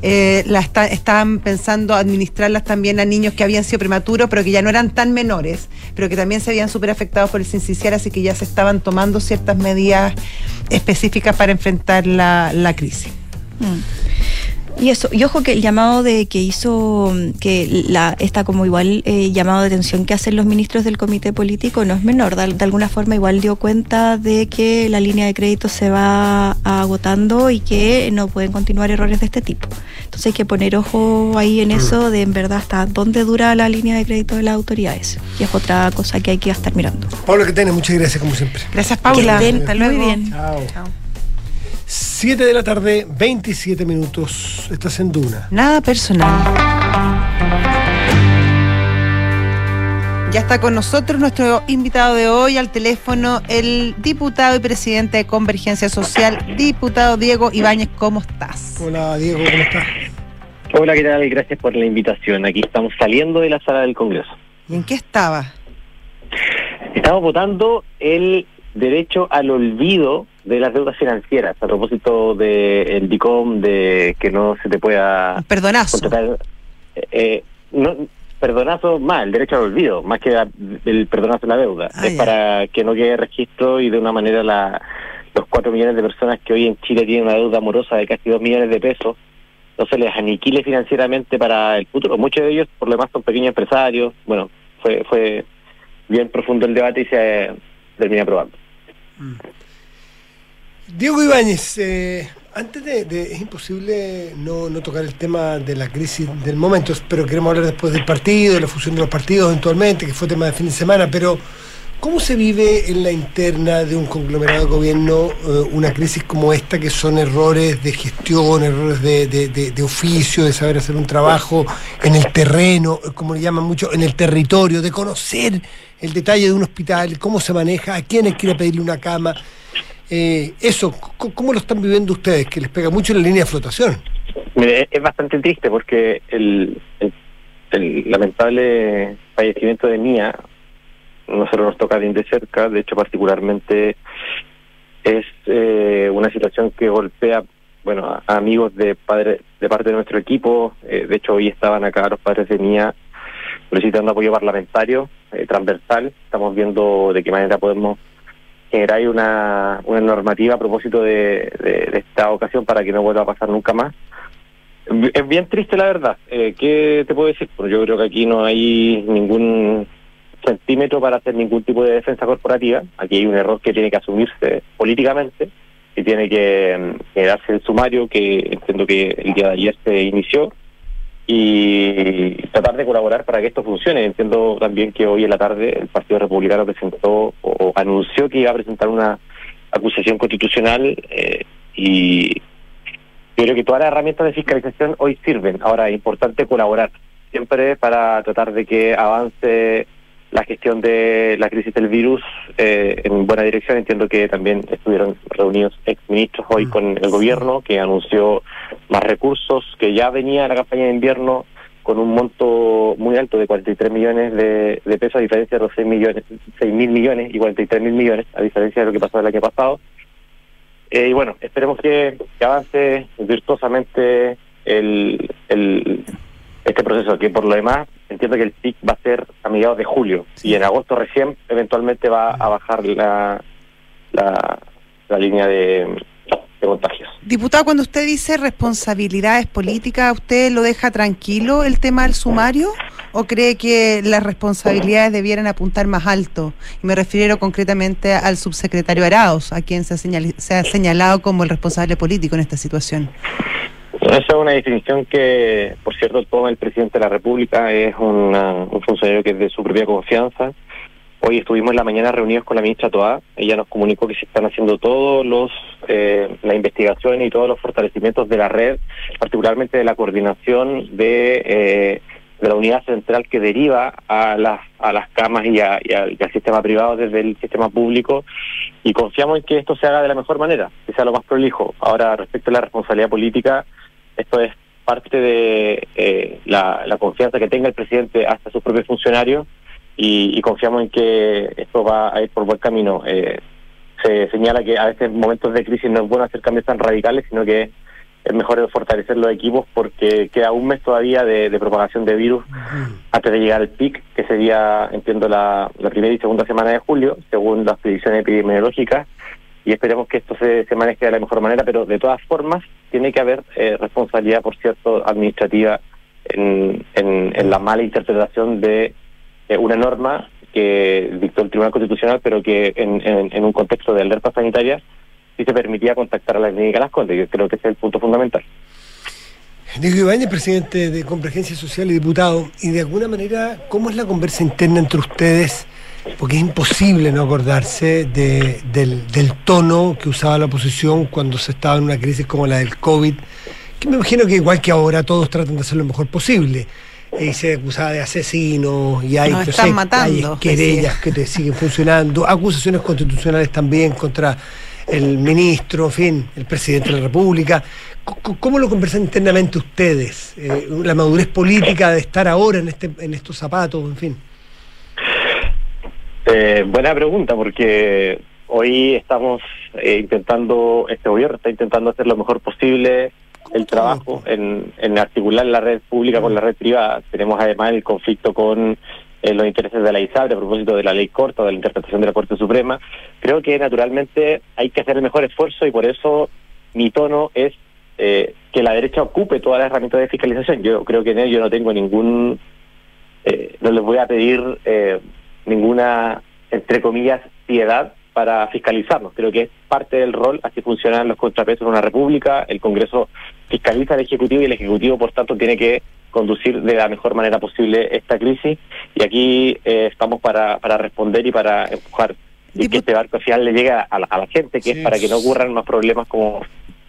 Eh, la estaban pensando administrarlas también a niños que habían sido prematuros, pero que ya no eran tan menores, pero que también se habían súper afectados por el sincicial, así que ya se estaban tomando ciertas medidas específicas para enfrentar la, la crisis. Mm. Y eso, y ojo que el llamado de que hizo, mm, que la está como igual eh, llamado de atención que hacen los ministros del comité político no es menor. De, de alguna forma igual dio cuenta de que la línea de crédito se va agotando y que no pueden continuar errores de este tipo. Entonces hay que poner ojo ahí en eso de en verdad hasta dónde dura la línea de crédito de las autoridades. Y es otra cosa que hay que estar mirando. Pablo que tiene, muchas gracias como siempre. Gracias, Paula. estén Hasta muy luego. bien. Chao. Chao. 7 de la tarde, 27 minutos. Estás en Duna. Nada personal. Ya está con nosotros nuestro invitado de hoy al teléfono, el diputado y presidente de Convergencia Social, diputado Diego Ibáñez. ¿Cómo estás? Hola Diego, ¿cómo estás? Hola, ¿qué tal? Gracias por la invitación. Aquí estamos saliendo de la sala del Congreso. ¿Y en qué estaba? Estamos votando el derecho al olvido de las deudas financieras a propósito del DICOM, de que no se te pueda perdonazo. contratar. eh, no, perdonazo más, el derecho al olvido, más que la- el perdonazo de la deuda. Ah, es ya. para que no quede registro y de una manera la, los cuatro millones de personas que hoy en Chile tienen una deuda amorosa de casi dos millones de pesos no se les aniquile financieramente para el futuro. Muchos de ellos, por lo demás, son pequeños empresarios. Bueno, fue fue bien profundo el debate y se eh, termina aprobando. Diego Ibáñez, eh, antes de, Es imposible no, no tocar el tema de la crisis del momento, pero queremos hablar después del partido, de la fusión de los partidos eventualmente, que fue tema de fin de semana, pero ¿cómo se vive en la interna de un conglomerado de gobierno eh, una crisis como esta, que son errores de gestión, errores de, de- de- oficio, de saber hacer un trabajo en el terreno, eh, como le llaman mucho, en el territorio, de conocer el detalle de un hospital, cómo se maneja, a quiénes quiere pedirle una cama? Eh, eso, ¿cómo lo están viviendo ustedes? Que les pega mucho en la línea de flotación. Es- bastante triste porque el, lamentable fallecimiento de Mía, nosotros nos toca bien de cerca, de hecho particularmente es eh, una situación que golpea bueno a amigos de padre, de parte de nuestro equipo, eh, de hecho hoy estaban acá los padres de Mía solicitando apoyo parlamentario, eh, transversal, estamos viendo de qué manera podemos generáis una, una normativa a propósito de, de- esta ocasión para que no vuelva a pasar nunca más. Es bien triste la verdad. Eh, ¿Qué te puedo decir? Pues yo creo que aquí no hay ningún centímetro para hacer ningún tipo de defensa corporativa. Aquí hay un error que tiene que asumirse políticamente y tiene que mm, generarse el sumario que entiendo que el día de ayer se inició y tratar de colaborar para que esto funcione. Entiendo también que hoy en la tarde el Partido Republicano presentó o anunció que iba a presentar una acusación constitucional eh, y yo creo que todas las herramientas de fiscalización hoy sirven. Ahora es importante colaborar siempre para tratar de que avance la gestión de la crisis del virus eh, en buena dirección. Entiendo que también estuvieron reunidos exministros hoy con el gobierno que anunció más recursos, que ya venía la campaña de invierno con un monto muy alto de 43 millones de, de pesos, a diferencia de los 6 millones, 6 mil millones y 43 mil millones, a diferencia de lo que pasó el año pasado. Eh, y bueno, esperemos que, que avance virtuosamente el, el, este proceso, que por lo demás entiendo que el pic va a ser a mediados de julio y en agosto recién eventualmente va a bajar la, la, la línea de, de contagios. Diputado, cuando usted dice responsabilidades políticas, ¿usted lo deja tranquilo el tema del sumario? ¿O cree que las responsabilidades debieran apuntar más alto? Y me refiero concretamente al subsecretario Arauz, a quien se ha, señal- se ha señalado como el responsable político en esta situación. Esa es una definición que, por cierto, toma el presidente de la República, es un funcionario que es de su propia confianza. Hoy estuvimos en la mañana reunidos con la ministra Toá, ella nos comunicó que se están haciendo todos los eh, la investigación y todos los fortalecimientos de la red, particularmente de la coordinación de, eh, de la unidad central que deriva a las a las camas y, a- y al- y al sistema privado desde el sistema público y confiamos en que esto se haga de la mejor manera, que sea lo más prolijo. Ahora, respecto a la responsabilidad política, esto es parte de eh, la, la confianza que tenga el presidente hasta sus propios funcionarios y, y confiamos en que esto va a ir por buen camino. Eh, se señala que a veces en momentos de crisis no es bueno hacer cambios tan radicales, sino que es mejor fortalecer los equipos porque queda un mes todavía de, de propagación de virus antes de llegar al pic, que sería, entiendo, la, la primera y segunda semana de julio, según las predicciones epidemiológicas, y esperemos que esto se, se maneje de la mejor manera, pero de todas formas tiene que haber eh, responsabilidad, por cierto, administrativa en, la mala interpretación de eh, una norma que dictó el Tribunal Constitucional, pero que en, un contexto de alerta sanitaria sí se permitía contactar a la clínica Las Condes. Yo creo que es el punto fundamental. Diego Ibáñez, presidente de Convergencia Social y diputado, y de alguna manera, ¿cómo es la conversa interna entre ustedes? Porque es imposible no acordarse de- del, del tono que usaba la oposición cuando se estaba en una crisis como la del COVID, que me imagino que igual que ahora todos tratan de hacer lo mejor posible. Y se acusaba de asesinos, y hay, Nos no están sé, matando, hay querellas que te siguen funcionando, acusaciones constitucionales también contra el ministro, en fin, el presidente de la República. ¿Cómo lo conversan internamente ustedes? Eh, la madurez política de estar ahora en, este, en estos zapatos, en fin. Eh, buena pregunta, porque hoy estamos eh, intentando, este gobierno está intentando hacer lo mejor posible el trabajo en, en articular la red pública con la red privada. Tenemos además el conflicto con eh, los intereses de la ISAB a propósito de la ley corta o de la interpretación de la Corte Suprema. Creo que naturalmente hay que hacer el mejor esfuerzo y por eso mi tono es eh, que la derecha ocupe todas las herramientas de fiscalización. Yo creo que en ello no tengo ningún, eh, no les voy a pedir eh, ninguna, entre comillas, piedad para fiscalizarnos. Creo que es parte del rol, así funcionan los contrapesos en una república, el Congreso fiscaliza al Ejecutivo y el Ejecutivo, por tanto, tiene que conducir de la mejor manera posible esta crisis y aquí eh, estamos para, para responder y para empujar y Diput- que este barco al final le llegue a la, a la gente, que Sí. es para que no ocurran más problemas como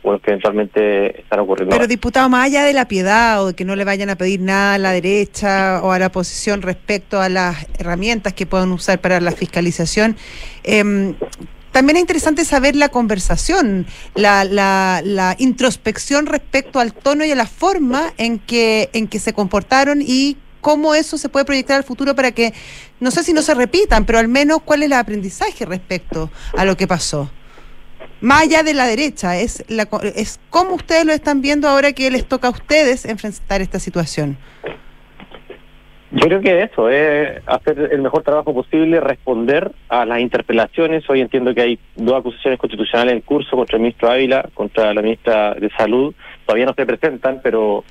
los que eventualmente están ocurriendo. Pero diputado, más allá de la piedad o de que no le vayan a pedir nada a la derecha o a la oposición respecto a las herramientas que puedan usar para la fiscalización, em, también es interesante saber la conversación, la, la, la introspección respecto al tono y a la forma en que, en que se comportaron y cómo eso se puede proyectar al futuro para que, no sé si no se repitan, pero al menos cuál es el aprendizaje respecto a lo que pasó. Más allá de la derecha, es, la, es cómo ustedes lo están viendo ahora que les toca a ustedes enfrentar esta situación. Yo creo que eso es hacer el mejor trabajo posible, responder a las interpelaciones. Hoy entiendo que hay dos acusaciones constitucionales en curso contra el ministro Ávila, contra la ministra de Salud. Todavía no se presentan, pero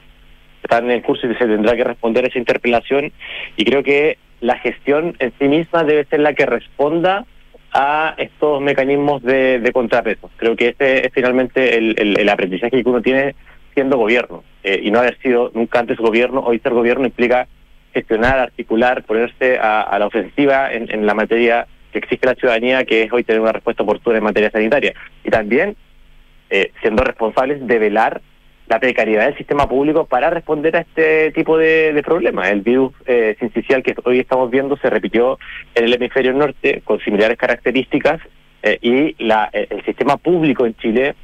están en curso y se tendrá que responder a esa interpelación. Y creo que la gestión en sí misma debe ser la que responda a estos mecanismos de, de contrapeso. Creo que este es finalmente el, aprendizaje que uno tiene siendo gobierno eh, y no haber sido nunca antes gobierno. Hoy ser gobierno implica gestionar, articular, ponerse a, a la ofensiva en, en, la materia que exige la ciudadanía, que es hoy tener una respuesta oportuna en materia sanitaria. Y también eh, siendo responsables de velar la precariedad del sistema público para responder a este tipo de, de problemas. El virus eh, sincicial que hoy estamos viendo se repitió en el hemisferio norte con similares características eh, y la, el sistema público en Chile,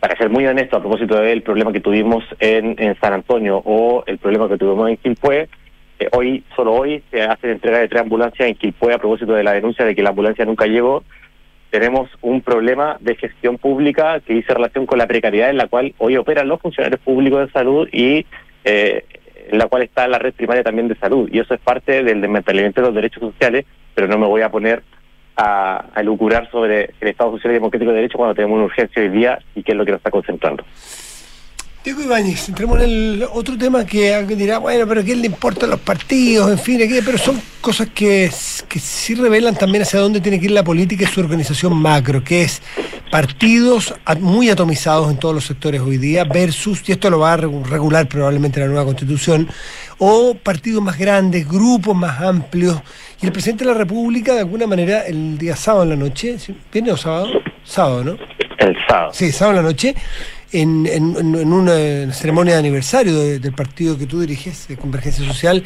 para ser muy honesto a propósito del problema que tuvimos en, San Antonio o el problema que tuvimos en Quilpué, eh, hoy, solo hoy, se hace entrega de tres ambulancias en Quilpué a propósito de la denuncia de que la ambulancia nunca llegó tenemos un problema de gestión pública que dice relación con la precariedad en la cual hoy operan los funcionarios públicos de salud y eh, en la cual está la red primaria también de salud. Y eso es parte del desmantelamiento de los derechos sociales, pero no me voy a poner a, a lucurar sobre el Estado Social y Democrático de Derecho cuando tenemos una urgencia hoy día y qué es lo que nos está concentrando. Diego Ibáñez, entremos en el otro tema que alguien dirá, bueno, pero ¿qué le importan los partidos? En fin, ¿qué? pero son cosas que, que sí revelan también hacia dónde tiene que ir la política y su organización macro, que es partidos muy atomizados en todos los sectores hoy día versus, y esto lo va a regular probablemente la nueva constitución, o partidos más grandes, grupos más amplios. Y el presidente de la República, de alguna manera, el día sábado en la noche, ¿viene o sábado? Sábado, ¿no? El sábado. Sí, sábado en la noche en, en, en, una ceremonia de aniversario de, del partido que tú diriges, de Convergencia Social,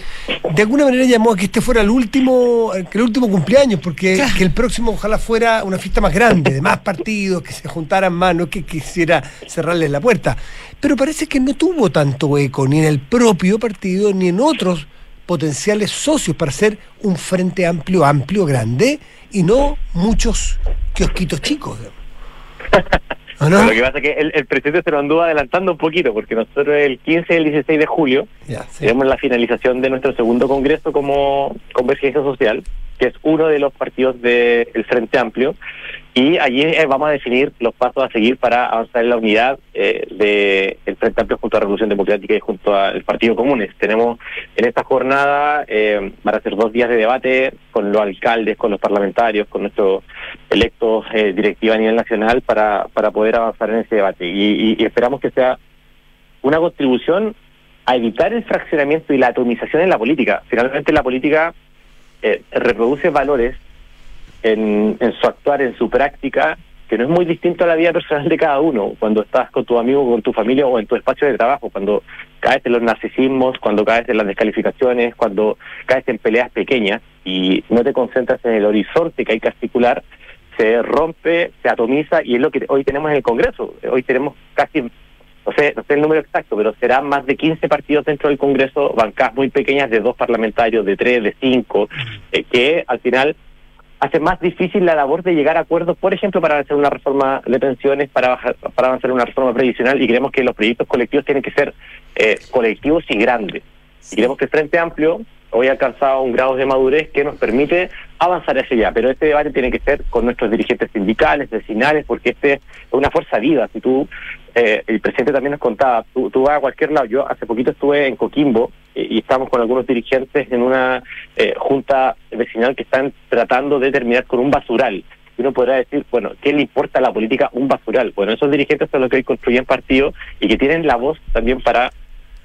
de alguna manera llamó a que este fuera el último, que el último cumpleaños, porque claro. que el próximo ojalá fuera una fiesta más grande, de más partidos, que se juntaran más, no que quisiera cerrarles la puerta. Pero parece que no tuvo tanto eco, ni en el propio partido, ni en otros potenciales socios para hacer un frente amplio, amplio, grande, y no muchos kiosquitos chicos. ¿O no? Lo que pasa es que el, el, presidente se lo anduvo adelantando un poquito, porque nosotros el 15 y el 16 de julio yeah, sí. tenemos la finalización de nuestro segundo congreso como Convergencia Social, que es uno de los partidos del de Frente Amplio, y allí eh, vamos a definir los pasos a seguir para avanzar en la unidad eh, del Frente Amplio junto a Revolución Democrática y junto al Partido Comunes. Tenemos en esta jornada, eh, van a ser dos días de debate con los alcaldes, con los parlamentarios, con nuestros electos eh, directiva a nivel nacional para, para poder avanzar en ese debate. Y, y, y esperamos que sea una contribución a evitar el fraccionamiento y la atomización en la política. Finalmente la política eh, reproduce valores en, en, su actuar, en su práctica, que no es muy distinto a la vida personal de cada uno, cuando estás con tu amigo, con tu familia o en tu espacio de trabajo, cuando caes en los narcisismos, cuando caes en las descalificaciones, cuando caes en peleas pequeñas y no te concentras en el horizonte que hay que articular, se rompe, se atomiza y es lo que hoy tenemos en el Congreso. Hoy tenemos casi, no sé, no sé el número exacto, pero serán más de 15 partidos dentro del Congreso, bancadas muy pequeñas de dos parlamentarios, de tres, de cinco, eh, que al final hace más difícil la labor de llegar a acuerdos, por ejemplo, para hacer una reforma de pensiones, para, bajar, para avanzar una reforma previsional, y creemos que los proyectos colectivos tienen que ser eh, colectivos y grandes. Y creemos que el Frente Amplio hoy ha alcanzado un grado de madurez que nos permite avanzar hacia allá, pero este debate tiene que ser con nuestros dirigentes sindicales, vecinales, porque este es una fuerza viva. Si tú, eh, el presidente también nos contaba, tú, tú, vas a cualquier lado, yo hace poquito estuve en Coquimbo y estamos con algunos dirigentes en una eh, junta vecinal que están tratando de terminar con un basural. Y uno podrá decir, bueno, ¿qué le importa a la política un basural? Bueno, esos dirigentes son los que hoy construyen partidos y que tienen la voz también para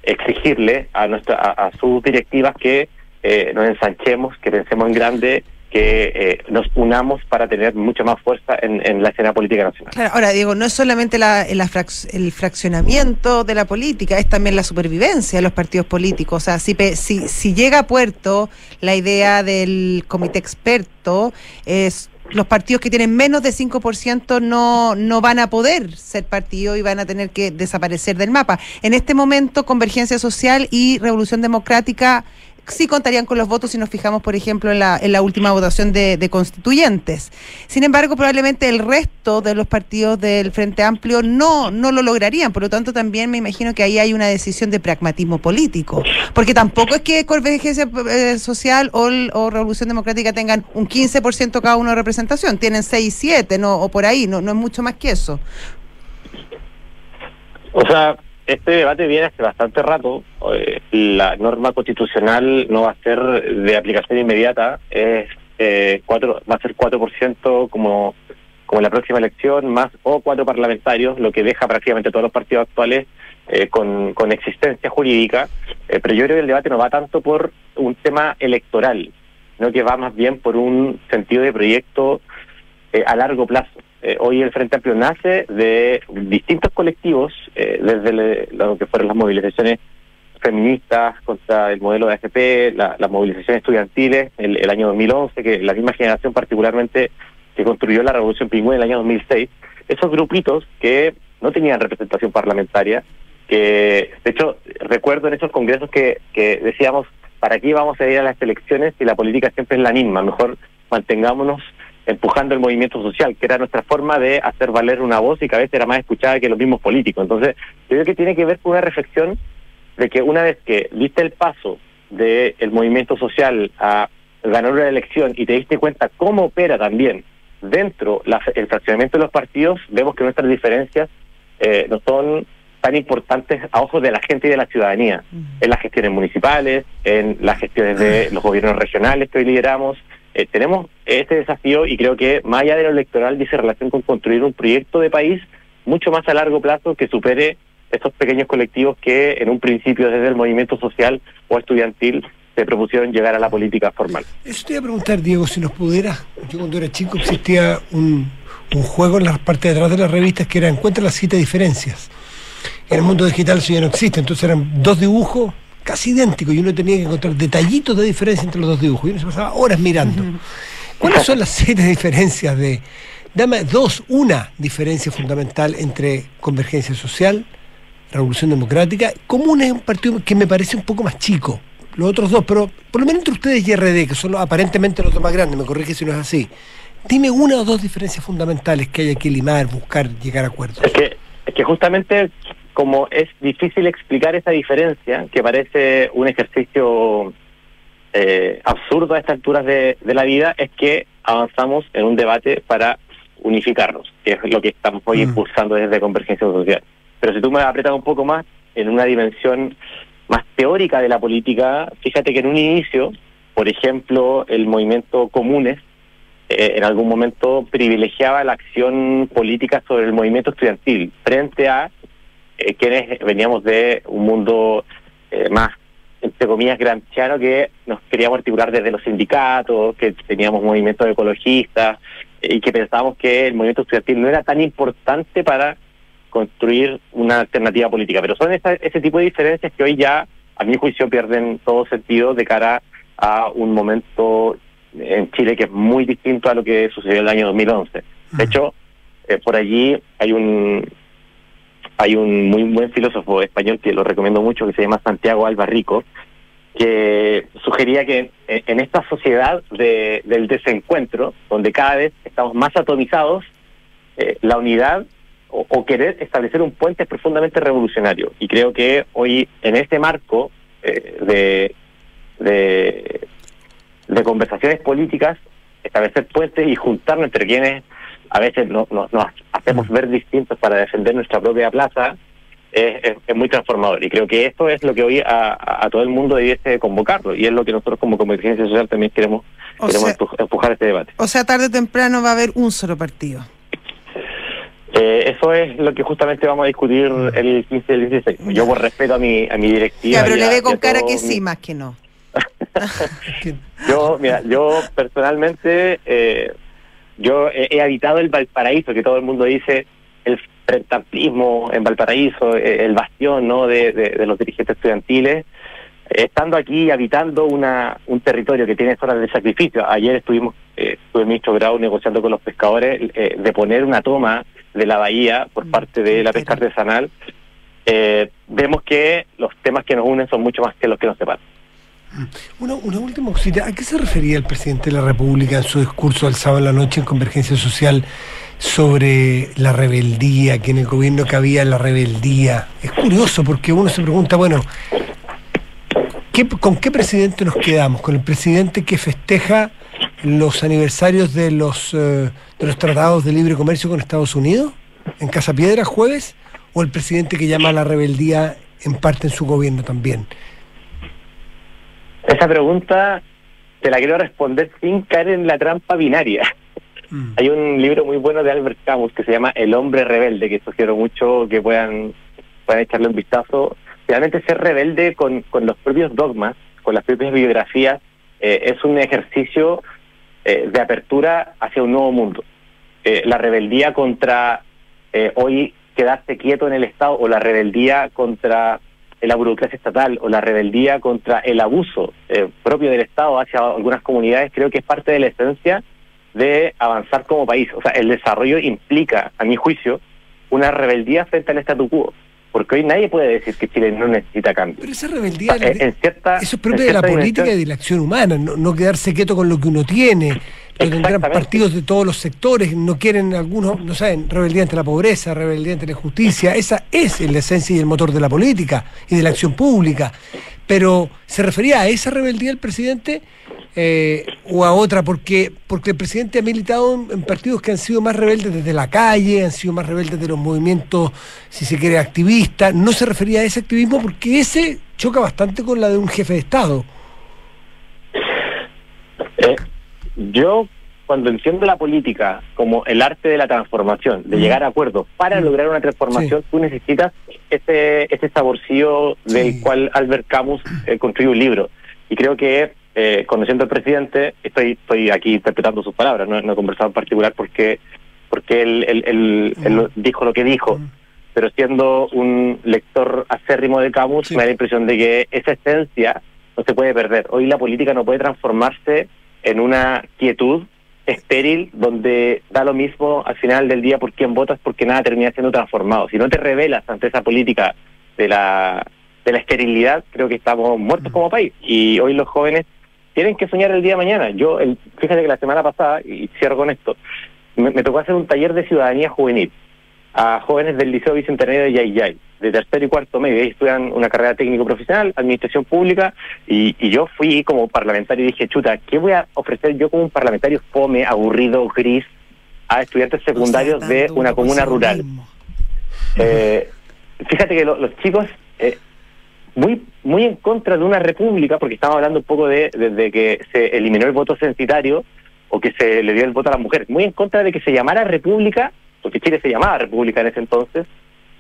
exigirle a, nuestra, a, a sus directivas que eh, nos ensanchemos, que pensemos en grande, que eh, nos unamos para tener mucha más fuerza en, en la escena política nacional. Claro, ahora digo, no es solamente la, el fraccionamiento de la política, es también la supervivencia de los partidos políticos. O sea, si, si, si llega a puerto la idea del comité experto, es los partidos que tienen menos de 5% no, no van a poder ser partido y van a tener que desaparecer del mapa. En este momento, Convergencia Social y Revolución Democrática sí contarían con los votos si nos fijamos, por ejemplo, en la, en la última votación de, constituyentes. Sin embargo, probablemente el resto de los partidos del Frente Amplio no, no lo lograrían. Por lo tanto, también me imagino que ahí hay una decisión de pragmatismo político. Porque tampoco es que Convergencia eh, Social o, o Revolución Democrática tengan un 15% cada uno de representación. Tienen 6, 7, no, o por ahí, no, no es mucho más que eso. O sea, este debate viene hace bastante rato. Eh, La norma constitucional no va a ser de aplicación inmediata. Es eh, cuatro, va a ser 4% como, como en la próxima elección, más o cuatro parlamentarios, lo que deja prácticamente todos los partidos actuales eh, con, con existencia jurídica. Eh, pero yo creo que el debate no va tanto por un tema electoral, sino que va más bien por un sentido de proyecto eh, a largo plazo. Eh, hoy el Frente Amplio nace de distintos colectivos, eh, desde lo que fueron las movilizaciones feministas contra el modelo de AFP, la- las movilizaciones estudiantiles, el, el año 2011, que la misma generación particularmente que construyó la Revolución Pingüina en el año 2006, esos grupitos que no tenían representación parlamentaria, que de hecho recuerdo en esos congresos que, que decíamos, ¿para qué vamos a ir a las elecciones si la política siempre es la misma? Mejor mantengámonos empujando el movimiento social, que era nuestra forma de hacer valer una voz y que a veces era más escuchada que los mismos políticos. Entonces, yo creo que tiene que ver con una reflexión de que una vez que diste el paso del movimiento social a ganar una elección y te diste cuenta cómo opera también dentro la- el fraccionamiento de los partidos, vemos que nuestras diferencias eh, no son tan importantes a ojos de la gente y de la ciudadanía, en las gestiones municipales, en las gestiones de los gobiernos regionales que hoy lideramos. Eh, tenemos este desafío y creo que más allá de lo electoral dice relación con construir un proyecto de país mucho más a largo plazo que supere estos pequeños colectivos que en un principio desde el movimiento social o estudiantil se propusieron llegar a la política formal. Eso te iba a preguntar, Diego, si nos pudieras. Yo cuando era chico existía un, un juego en la parte de atrás de las revistas que era Encuentra las siete diferencias. En el mundo digital eso ya no existe, entonces eran dos dibujos casi idénticos y uno tenía que encontrar detallitos de diferencia entre los dos dibujos y uno se pasaba horas mirando. ¿Cuáles son las siete diferencias de... Dame dos, una diferencia fundamental entre convergencia social, revolución democrática, común es un partido que me parece un poco más chico, los otros dos, pero por lo menos entre ustedes y RD, que son los- aparentemente los dos más grandes, me corrige si no es así. Dime una o dos diferencias fundamentales que haya que limar, buscar, llegar a acuerdos. Es que, es que justamente como es difícil explicar esa diferencia, que parece un ejercicio eh, absurdo a estas alturas de, de la vida, es que avanzamos en un debate para unificarnos, que es lo que estamos hoy Mm. impulsando desde Convergencia Social. Pero si tú me apretas un poco más en una dimensión más teórica de la política, fíjate que en un inicio, por ejemplo, el movimiento Comunes eh, en algún momento privilegiaba la acción política sobre el movimiento estudiantil frente a eh, quienes veníamos de un mundo eh, más, entre comillas, gramsciano que nos queríamos articular desde los sindicatos, que teníamos movimientos ecologistas y que pensábamos que el movimiento estudiantil no era tan importante para construir una alternativa política. Pero son esa- ese tipo de diferencias que hoy ya, a mi juicio, pierden todo sentido de cara a un momento en Chile que es muy distinto a lo que sucedió en el año 2011. De hecho, eh, por allí hay un hay un muy buen filósofo español que lo recomiendo mucho que se llama Santiago Albarrico que sugería que en, esta sociedad de- del desencuentro donde cada vez estamos más atomizados eh, la unidad o, o querer establecer un puente es profundamente revolucionario. Y creo que hoy en este marco eh, de, de de conversaciones políticas, establecer puentes y juntarnos entre quienes a veces no- no- nos hacemos ver distintos para defender nuestra propia plaza, es, es- es muy transformador. Y creo que esto es lo que hoy a, todo el mundo debiese convocarlo y es lo que nosotros como Convergencia Social también queremos, O queremos sea- empujar este debate. O sea, tarde o temprano va a haber un solo partido. Eh, eso es lo que justamente vamos a discutir el 15 y el 16. Yo por respeto a mi, a mi directiva... Ya, pero le ve con cara todo que mi- sí, más que no. Yo, mira, yo personalmente, eh, yo he, he habitado el Valparaíso, que todo el mundo dice el frentamplismo en Valparaíso, eh, el bastión ¿no? de, de- de los dirigentes estudiantiles. Estando aquí, habitando una, un territorio que tiene zonas de sacrificio. Ayer estuvimos, eh, estuve el ministro Grau negociando con los pescadores eh, de poner una toma de la bahía por parte de la pesca artesanal. Eh, vemos que los temas que nos unen son mucho más que los que nos separan. Una, una última cosita. ¿A qué se refería el presidente de la República en su discurso el sábado en la noche en Convergencia Social sobre la rebeldía, que en el gobierno cabía la rebeldía? Es curioso porque uno se pregunta, bueno, ¿qué- ¿con qué presidente nos quedamos? ¿Con el presidente que festeja los aniversarios de los, eh, de los tratados de libre comercio con Estados Unidos en Casa Piedra jueves? ¿O el presidente que llama a la rebeldía en parte en su gobierno también? Esa pregunta te la quiero responder sin caer en la trampa binaria. Mm. Hay un libro muy bueno de Albert Camus que se llama El hombre rebelde, que sugiero mucho que puedan, puedan echarle un vistazo. Realmente ser rebelde con, con los propios dogmas, con las propias biografías, eh, es un ejercicio eh, de apertura hacia un nuevo mundo. Eh, la rebeldía contra eh, hoy quedarse quieto en el Estado o la rebeldía contra la burocracia estatal o la rebeldía contra el abuso eh, propio del Estado hacia algunas comunidades, creo que es parte de la esencia de avanzar como país. O sea, el desarrollo implica, a mi juicio, una rebeldía frente al statu quo. Porque hoy nadie puede decir que Chile no necesita cambio. Pero esa rebeldía, En- en cierta- eso es propio de la política y de la acción humana, no, no quedarse quieto con lo que uno tiene. Tendrán Exactamente. partidos de todos los sectores, no quieren algunos, no saben, rebeldía ante la pobreza, rebeldía ante la injusticia. Esa es la esencia y el motor de la política y de la acción pública. Pero se refería a esa rebeldía el presidente eh, o a otra, porque, porque el presidente ha militado en, en partidos que han sido más rebeldes desde la calle, han sido más rebeldes de los movimientos, si se quiere, activistas. No se refería a ese activismo porque ese choca bastante con la de un jefe de Estado. Eh, yo, cuando entiendo la política como el arte de la transformación, de Mm. llegar a acuerdos para Mm. lograr una transformación, tú necesitas ese, ese saborcillo del Sí. cual Albert Camus eh, construyó un libro. Y creo que, eh, conociendo al presidente, estoy, estoy aquí interpretando sus palabras, no, no he conversado en particular porque, porque él, él- él- dijo lo que dijo. Pero siendo un lector acérrimo de Camus, Sí. me da la impresión de que esa esencia no se puede perder. Hoy la política no puede transformarse en una quietud estéril donde da lo mismo al final del día por quién votas porque nada termina siendo transformado. Si no te revelas ante esa política de la, de la esterilidad, creo que estamos muertos como país. Y hoy los jóvenes tienen que soñar el día de mañana. Yo, el, fíjate que la semana pasada, y cierro con esto, me, me tocó hacer un taller de ciudadanía juvenil a jóvenes del Liceo Bicentenario de Yayay, de tercero y cuarto medio. Ellos estudian una carrera técnico profesional, administración pública, y, y yo fui como parlamentario y dije, chuta, ¿qué voy a ofrecer yo como un parlamentario fome, aburrido, gris, a estudiantes secundarios de una comuna rural? Eh, fíjate que lo- los chicos, eh, muy muy en contra de una república, porque estamos hablando un poco de desde que se eliminó el voto censitario o que se le dio el voto a las mujeres, muy en contra de que se llamara república, porque Chile se llamaba república en ese entonces,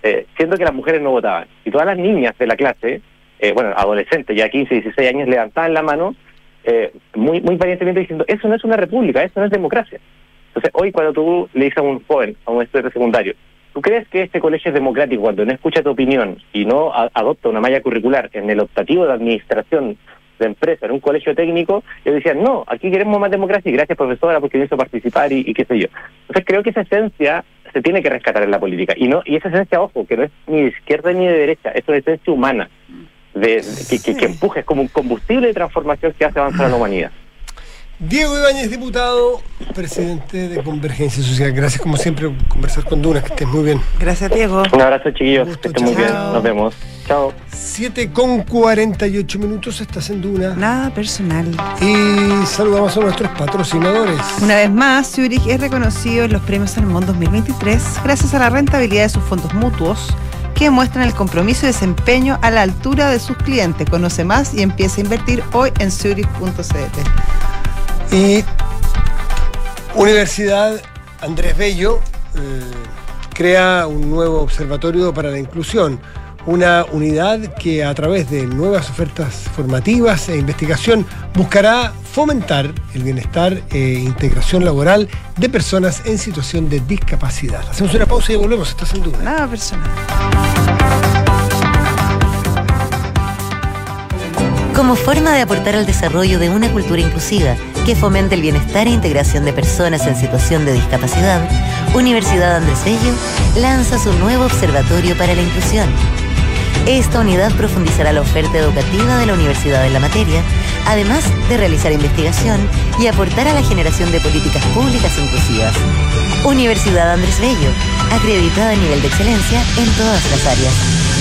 eh, siendo que las mujeres no votaban. Y todas las niñas de la clase, eh, bueno, adolescentes, ya 15, 16 años, levantaban la mano eh, muy, muy valientemente diciendo, eso no es una república, eso no es democracia. Entonces, hoy cuando tú le dices a un joven, a un estudiante secundario, ¿tú crees que este colegio es democrático cuando no escucha tu opinión y no adopta una malla curricular en el optativo de administración de empresa en un colegio técnico? Ellos decían, no, aquí queremos más democracia y gracias profesora porque me hizo participar y, y qué sé yo. Entonces creo que esa esencia se tiene que rescatar en la política. Y no y esa esencia, ojo, que no es ni de izquierda ni de derecha, es esencia humana, de, de- que, que, que empuje, es como un combustible de transformación que hace avanzar a la humanidad. Diego Ibáñez, diputado, presidente de Convergencia Social. Gracias, como siempre, por conversar con Dunas. Que estés muy bien. Gracias, Diego. Un abrazo, chiquillos, Gusto, que estén muy bien, nos vemos. Chao. 7 con 48 minutos, estás en Duna. Nada personal. Y saludamos a nuestros patrocinadores. Una vez más, Zurich es reconocido en los premios Salmón 2023 gracias a la rentabilidad de sus fondos mutuos que muestran el compromiso y desempeño a la altura de sus clientes. Conoce más y empieza a invertir hoy en zurich.cl. Y Universidad Andrés Bello eh, crea un nuevo observatorio para la inclusión, una unidad que a través de nuevas ofertas formativas e investigación buscará fomentar el bienestar e integración laboral de personas en situación de discapacidad. Hacemos una pausa y volvemos. Estás en duda. Nada personal. Como forma de aportar al desarrollo de una cultura inclusiva que fomente el bienestar e integración de personas en situación de discapacidad, Universidad Andrés Bello lanza su nuevo Observatorio para la Inclusión. Esta unidad profundizará la oferta educativa de la universidad en la materia, además de realizar investigación y aportar a la generación de políticas públicas inclusivas. Universidad Andrés Bello, acreditada a nivel de excelencia en todas las áreas.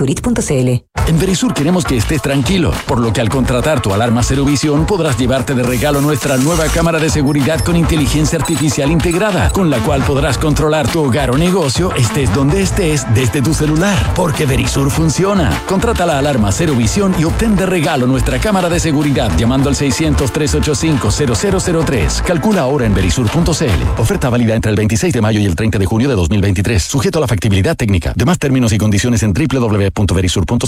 En Verisur queremos que estés tranquilo, por lo que al contratar tu alarma Cero Visión podrás llevarte de regalo nuestra nueva cámara de seguridad con inteligencia artificial integrada, con la cual podrás controlar tu hogar o negocio estés donde estés desde tu celular, porque Verisur funciona. Contrata la alarma Cero Visión y obtén de regalo nuestra cámara de seguridad llamando al 600-385-0003. Calcula ahora en verisur.cl. Oferta válida entre el 26 de mayo y el 30 de junio de 2023, sujeto a la factibilidad técnica. Demás términos y condiciones en appunto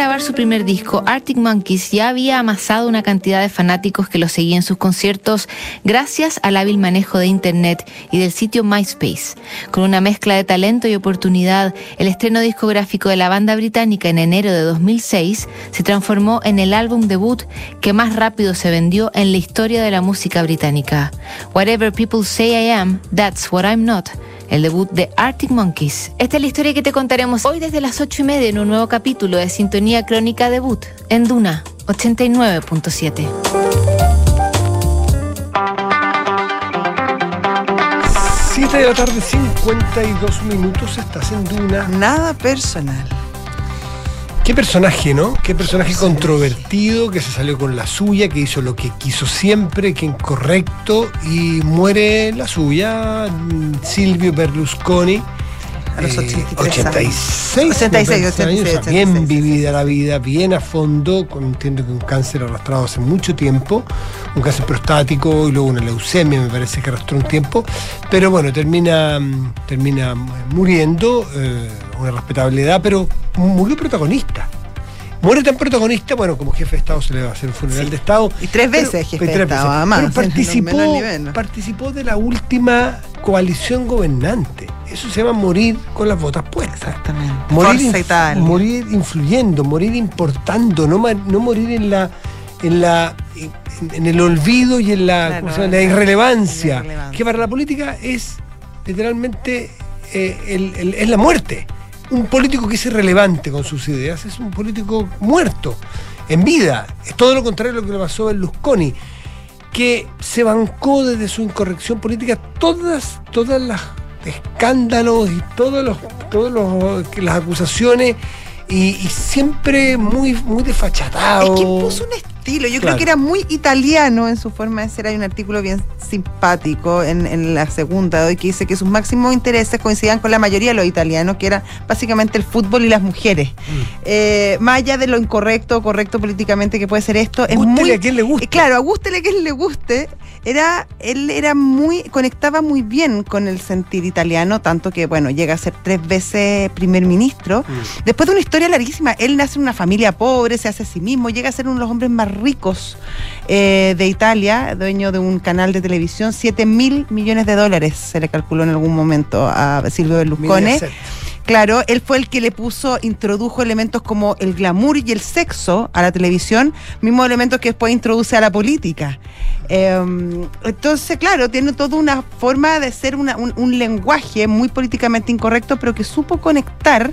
grabar su primer disco, Arctic Monkeys ya había amasado una cantidad de fanáticos que lo seguían en sus conciertos gracias al hábil manejo de Internet y del sitio MySpace. Con una mezcla de talento y oportunidad, el estreno discográfico de la banda británica en enero de 2006 se transformó en el álbum debut que más rápido se vendió en la historia de la música británica. Whatever People Say I Am, That's What I'm Not el debut de Arctic Monkeys. Esta es la historia que te contaremos hoy desde las 8 y media en un nuevo capítulo de Sintonía Crónica Debut en Duna 89.7. Siete de la tarde, 52 minutos, estás en Duna. Nada personal. Qué personaje, ¿no? Qué personaje controvertido, que se salió con la suya, que hizo lo que quiso siempre, que incorrecto, y muere la suya, mm, Silvio Berlusconi. A los eh, 83 86, 86, me parece, 86, años, 86. bien vivida la vida, bien a fondo, con, entiendo que un cáncer arrastrado hace mucho tiempo, un cáncer prostático y luego una leucemia, me parece que arrastró un tiempo, pero bueno, termina, mm, termina muriendo, eh, una respetable edad, pero murió protagonista. Muere tan protagonista, bueno, como jefe de Estado se le va a hacer un funeral de Estado. Y tres pero- veces jefe de Estado, además, Pero participó, participó de la última coalición gobernante. Eso se llama morir con las botas puestas. Exactamente. Morir, inf- morir influyendo, morir importando, no, no morir en la en la en, el olvido y en la, Claro, ¿cómo se llama? en la la- irrelevancia, en la irrelevancia. que para la política es literalmente eh, el- el- es la muerte. Un político que es irrelevante con sus ideas es un político muerto, en vida. Es todo lo contrario a lo que le pasó a Berlusconi, que se bancó desde su incorrección política todas, todas las escándalos y todos los, todos los, las acusaciones y, siempre muy, muy desfachatado. Estilo, yo Claro. creo que era muy italiano en su forma de ser. Hay un artículo bien simpático en, en la segunda de hoy que dice que sus máximos intereses coincidían con la mayoría de los italianos, que era básicamente el fútbol y las mujeres. Mm. Eh, más allá de lo incorrecto o correcto políticamente que puede ser esto, es Gústele muy. a quien le guste. Eh, Claro, a gústele a quien le guste. Era, él era muy, conectaba muy bien con el sentir italiano, tanto que, bueno, llega a ser tres veces primer ministro. Mm. Después de una historia larguísima, él nace en una familia pobre, se hace a sí mismo, llega a ser uno de los hombres más ricos eh, de Italia, dueño de un canal de televisión, 7 mil millones de dólares se le calculó en algún momento a Silvio Berlusconi. Claro, él fue el que le puso, introdujo elementos como el glamour y el sexo a la televisión, mismos elementos que después introduce a la política. Eh, entonces, claro, tiene toda una forma de ser una- un, un lenguaje muy políticamente incorrecto, pero que supo conectar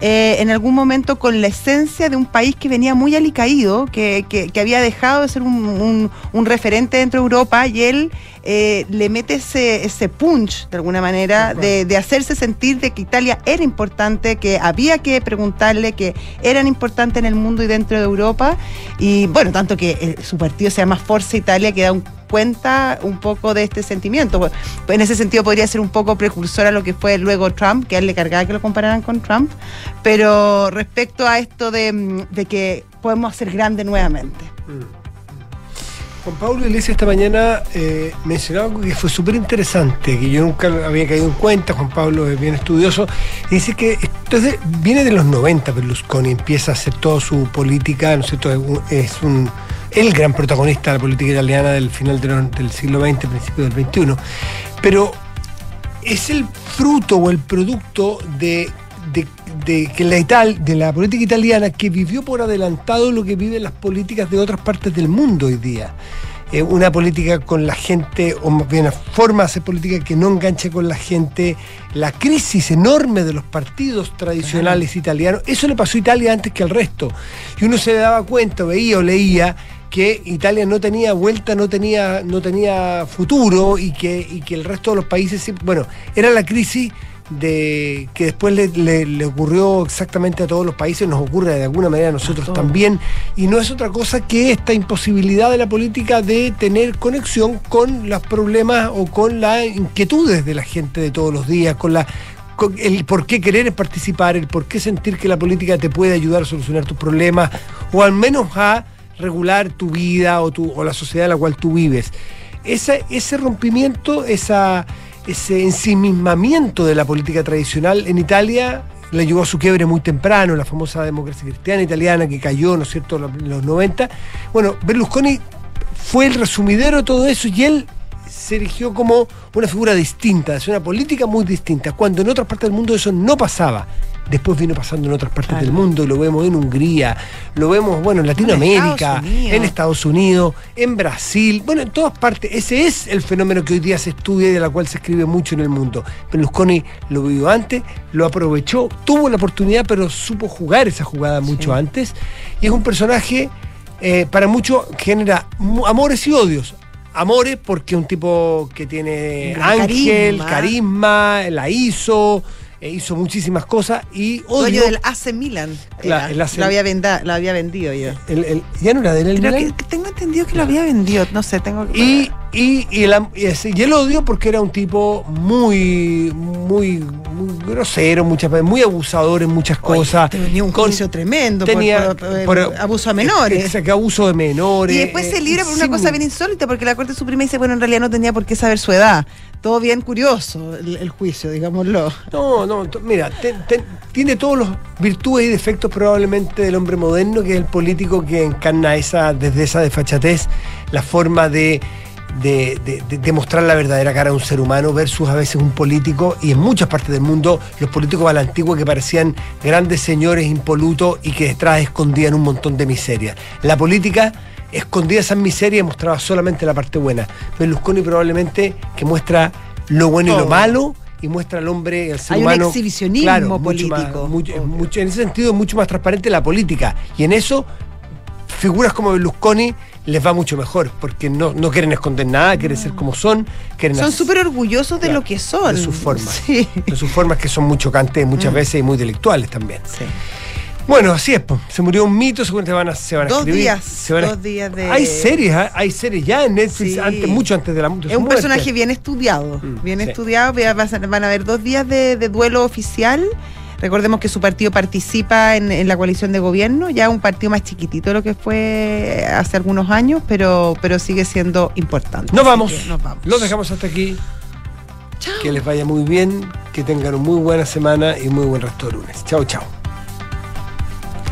eh, en algún momento con la esencia de un país que venía muy alicaído, que, que- que había dejado de ser un, un- un referente dentro de Europa y él eh, le mete ese, ese punch, de alguna manera, de, de hacerse sentir de que Italia era importantes, que había que preguntarle, que eran importantes en el mundo y dentro de Europa. Y bueno, tanto que eh, su partido se llama Forza Italia, que da un cuenta un poco de este sentimiento. Pues, En ese sentido podría ser un poco precursor a lo que fue luego Trump, que a él le cargaba que lo compararan con Trump, pero respecto a esto de, mm, de que podemos hacer grande nuevamente. Juan Pablo Iglesias esta mañana eh, mencionaba algo que fue súper interesante, que yo nunca había caído en cuenta, Juan Pablo es bien estudioso, y dice que entonces viene de los 90 Berlusconi, empieza a hacer toda su política, ¿no es cierto? Es un, el gran protagonista de la política italiana del final del siglo XX, principio del XXI, pero es el fruto o el producto de, de- de que la Ital, de la política italiana que vivió por adelantado lo que viven las políticas de otras partes del mundo hoy día. Eh, una política con la gente, o más bien una forma de hacer política que no enganche con la gente, la crisis enorme de los partidos tradicionales italianos, eso le pasó a Italia antes que al resto. Y uno se daba cuenta, veía o leía que Italia no tenía vuelta, no tenía, no tenía futuro y que, y que el resto de los países, bueno, era la crisis de que después le, le- le ocurrió exactamente a todos los países, nos ocurre de alguna manera a nosotros también, y no es otra cosa que esta imposibilidad de la política de tener conexión con los problemas o con las inquietudes de la gente de todos los días, con la con el por qué querer participar, el por qué sentir que la política te puede ayudar a solucionar tus problemas, o al menos a regular tu vida o, tu, o la sociedad en la cual tú vives. Ese rompimiento, ese ensimismamiento de la política tradicional en Italia le llevó a su quiebre muy temprano, la famosa democracia cristiana italiana que cayó, ¿no es cierto?, en los 90. Bueno, Berlusconi fue el resumidero de todo eso y él se erigió como una figura distinta, es una política muy distinta, cuando en otras partes del mundo eso no pasaba. Después vino pasando en otras partes del mundo, lo vemos en Hungría, lo vemos, bueno, en Latinoamérica, Estados en Estados Unidos, en Brasil, bueno, en todas partes. Ese es el fenómeno que hoy día se estudia y de la cual se escribe mucho en el mundo. Berlusconi lo vivió antes, lo aprovechó, tuvo la oportunidad, pero supo jugar esa jugada mucho antes. Y es un personaje, eh, para muchos, genera amores y odios. Amores porque es un tipo que tiene ángel, carisma. carisma, la hizo, eh, hizo muchísimas cosas y odio. Dueño del AC Milan. Claro, el AC lo, había venda- lo había vendido yo. el- el- ya no era de él el Creo Milan? que, tengo entendido que lo había vendido, no sé, tengo que... Y, y, y, el, y el odio porque era un tipo muy, muy, muy grosero, muchas veces, muy abusador en muchas cosas. tenía un con- juicio tremendo por- tenía, por, por abuso a menores. Exacto, abuso de menores. Y después se eh, libra por una sí, cosa bien insólita, porque la Corte Suprema dice, bueno, en realidad no tenía por qué saber su edad. Todo bien curioso el, juicio, digámoslo. No, no, mira, tiene todos los virtudes y defectos probablemente del hombre moderno, que es el político que encarna esa, desde esa desfachatez, la forma de, de, la verdadera cara de un ser humano versus a veces un político, y en muchas partes del mundo los políticos a la antigua que parecían grandes señores impolutos y que detrás escondían un montón de miseria. La política escondía esas miserias y mostraba solamente la parte buena. Berlusconi probablemente que muestra lo bueno y lo malo y muestra al hombre, al ser Hay un humano. exhibicionismo mucho más- político, mucho- mucho- en ese sentido es mucho más transparente la política. Y en eso, figuras como Berlusconi les va mucho mejor, porque no, no quieren esconder nada, quieren ser como son, quieren Son súper orgullosos de Claro, lo que son. de sus formas. Sí. de sus formas que son muy chocantes muchas Mm. veces y muy intelectuales también. Sí. Bueno, así es, po. se murió un mito, seguramente van a, se van a Dos escribir. días, se van a- dos días de- Hay series, ¿ah? hay series ya en Netflix, Sí. antes, mucho antes de la de Es un muerte. personaje bien estudiado, bien sí. estudiado. Van a haber dos días de, de duelo oficial. Recordemos que su partido participa en, en la coalición de gobierno, ya un partido más chiquitito de lo que fue hace algunos años, pero, pero sigue siendo importante. Nos vamos. nos vamos. Los dejamos hasta aquí. Que les vaya muy bien, que tengan una muy buena semana y muy buen resto de lunes. Chao, chao.